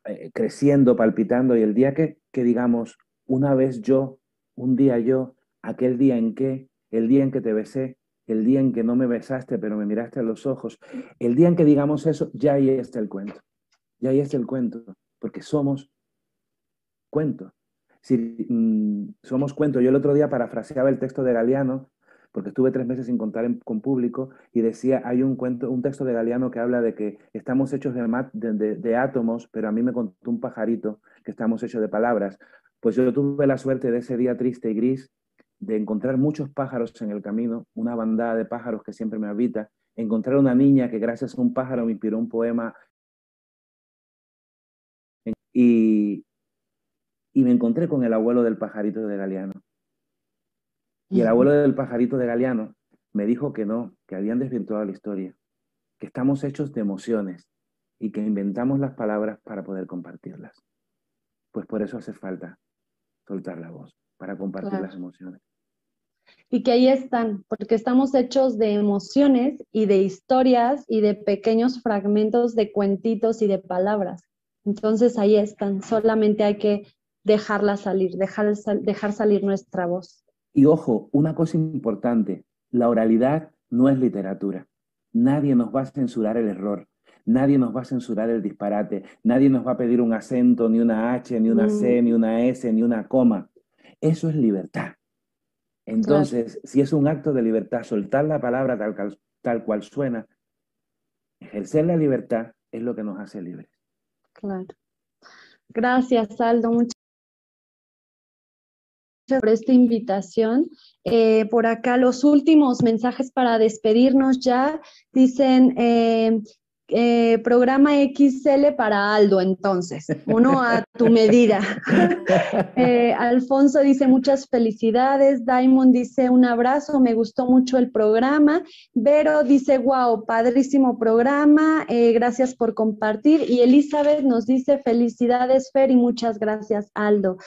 eh, creciendo, palpitando. Y el día que, que digamos, una vez yo, un día yo, aquel día en que, el día en que te besé, el día en que no me besaste, pero me miraste a los ojos, el día en que digamos eso, ya ahí está el cuento. Ya ahí está el cuento, porque somos cuento. Si mmm, somos cuento, yo el otro día parafraseaba el texto de Galeano, porque estuve tres meses sin contar en, con público, y decía, hay un cuento, un texto de Galeano que habla de que estamos hechos de, de, de, de átomos, pero a mí me contó un pajarito que estamos hechos de palabras. Pues yo tuve la suerte de ese día triste y gris de encontrar muchos pájaros en el camino, una bandada de pájaros que siempre me habita, encontrar una niña que gracias a un pájaro me inspiró un poema y, y me encontré con el abuelo del pajarito de Galeano. Y el abuelo del pajarito de Galeano me dijo que no, que habían desvirtuado la historia, que estamos hechos de emociones y que inventamos las palabras para poder compartirlas. Pues por eso hace falta soltar la voz, para compartir claro. las emociones. Y que ahí están, porque estamos hechos de emociones y de historias y de pequeños fragmentos de cuentitos y de palabras. Entonces ahí están, solamente hay que dejarla salir, dejar, dejar salir nuestra voz. Y ojo, una cosa importante, la oralidad no es literatura. Nadie nos va a censurar el error, nadie nos va a censurar el disparate, nadie nos va a pedir un acento, ni una H, ni una C, mm. ni una S, ni una coma. Eso es libertad. Entonces, si es un acto de libertad, soltar la palabra tal, tal cual suena, ejercer la libertad es lo que nos hace libres. Claro. Gracias, Aldo. Muchas gracias por esta invitación. Eh, por acá los últimos mensajes para despedirnos ya dicen, eh, eh, programa XL para Aldo, entonces, uno a tu medida. [LAUGHS] Eh, Alfonso dice muchas felicidades, Diamond dice un abrazo, me gustó mucho el programa, Vero dice, wow, padrísimo programa, eh, gracias por compartir, y Elizabeth nos dice felicidades, Fer, y muchas gracias, Aldo.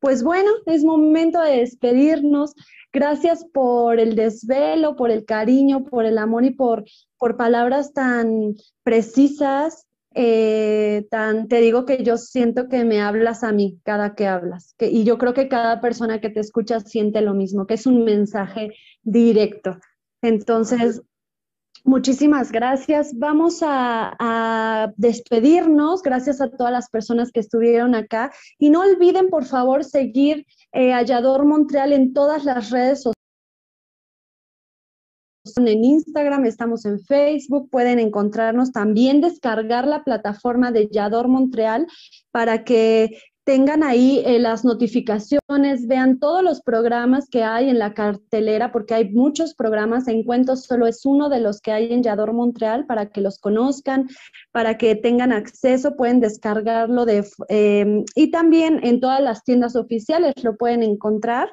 Pues bueno, es momento de despedirnos. Gracias por el desvelo, por el cariño, por el amor y por, por palabras tan precisas. Eh, tan, te digo que yo siento que me hablas a mí cada que hablas. Y yo creo que cada persona que te escucha siente lo mismo, que es un mensaje directo. Entonces, Muchísimas gracias. Vamos a, despedirnos. Gracias a todas las personas que estuvieron acá. Y no olviden, por favor, seguir eh, Hallador Montreal en todas las redes sociales. En Instagram, estamos en Facebook, pueden encontrarnos también, descargar la plataforma de Yador Montreal para que tengan ahí eh, las notificaciones, vean todos los programas que hay en la cartelera, porque hay muchos programas, Encuentros solo es uno de los que hay en Yador Montreal, para que los conozcan, para que tengan acceso, pueden descargarlo de, em, y también en todas las tiendas oficiales lo pueden encontrar.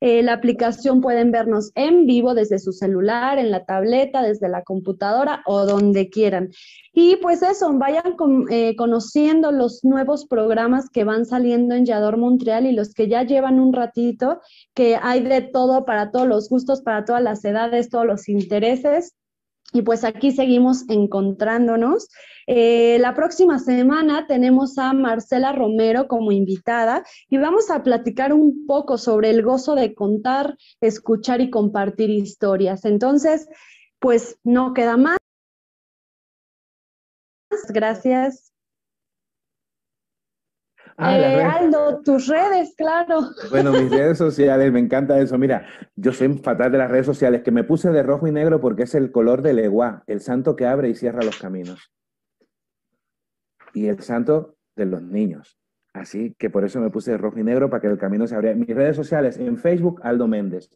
Eh, la aplicación pueden vernos en vivo desde su celular, en la tableta, desde la computadora o donde quieran. Y pues eso, vayan eh, conociendo los nuevos programas que van saliendo en Yador Montreal y los que ya llevan un ratito, que hay de todo para todos los gustos, para todas las edades, todos los intereses. Y pues aquí seguimos encontrándonos. Eh, la próxima semana tenemos a Marcela Romero como invitada y vamos a platicar un poco sobre el gozo de contar, escuchar y compartir historias. Entonces, pues no queda más. Gracias. Ah, eh, Aldo, tus redes, claro. Bueno, mis redes sociales, me encanta eso. Mira, yo soy fatal de las redes sociales, que me puse de rojo y negro porque es el color del Eguá, el santo que abre y cierra los caminos. Y el santo de los niños. Así que por eso me puse de rojo y negro para que el camino se abriera. Mis redes sociales, en Facebook, Aldo Méndez.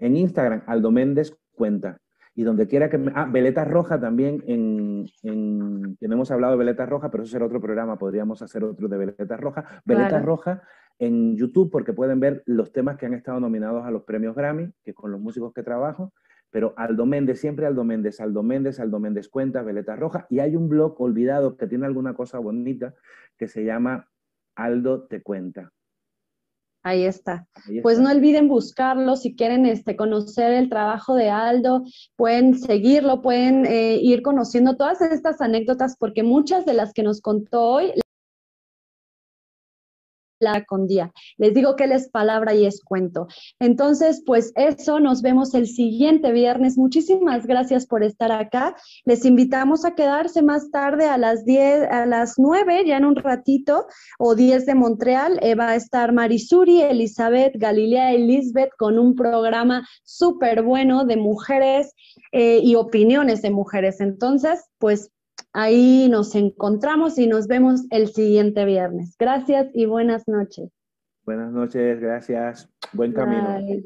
En Instagram, Aldo Méndez Cuenta y donde quiera que... Me... Ah, Veleta Roja también, en, en, no hemos hablado de Veleta Roja, pero eso será otro programa, podríamos hacer otro de Veleta Roja. Veleta Roja en YouTube, porque pueden ver los temas que han estado nominados a los premios Grammy, que con los músicos que trabajo, pero Aldo Méndez, siempre Aldo Méndez, Aldo Méndez, Aldo Méndez Cuenta, Veleta Roja, y hay un blog olvidado que tiene alguna cosa bonita que se llama Aldo Te Cuenta. Ahí está. Pues no olviden buscarlo si quieren este, conocer el trabajo de Aldo, pueden seguirlo, pueden eh, ir conociendo todas estas anécdotas porque muchas de las que nos contó hoy la con día. Les digo que él es palabra y es cuento. Entonces, pues eso, nos vemos el siguiente viernes. Muchísimas gracias por estar acá. Les invitamos a quedarse más tarde a las 10, a las 9, ya en un ratito, o 10 de Montreal. Eh, va a estar Marisuri, Elizabeth, Galilea, Elizabeth con un programa súper bueno de mujeres eh, y opiniones de mujeres. Entonces, pues Ahí nos encontramos y nos vemos el siguiente viernes. Gracias y buenas noches. Buenas noches, gracias. Buen camino.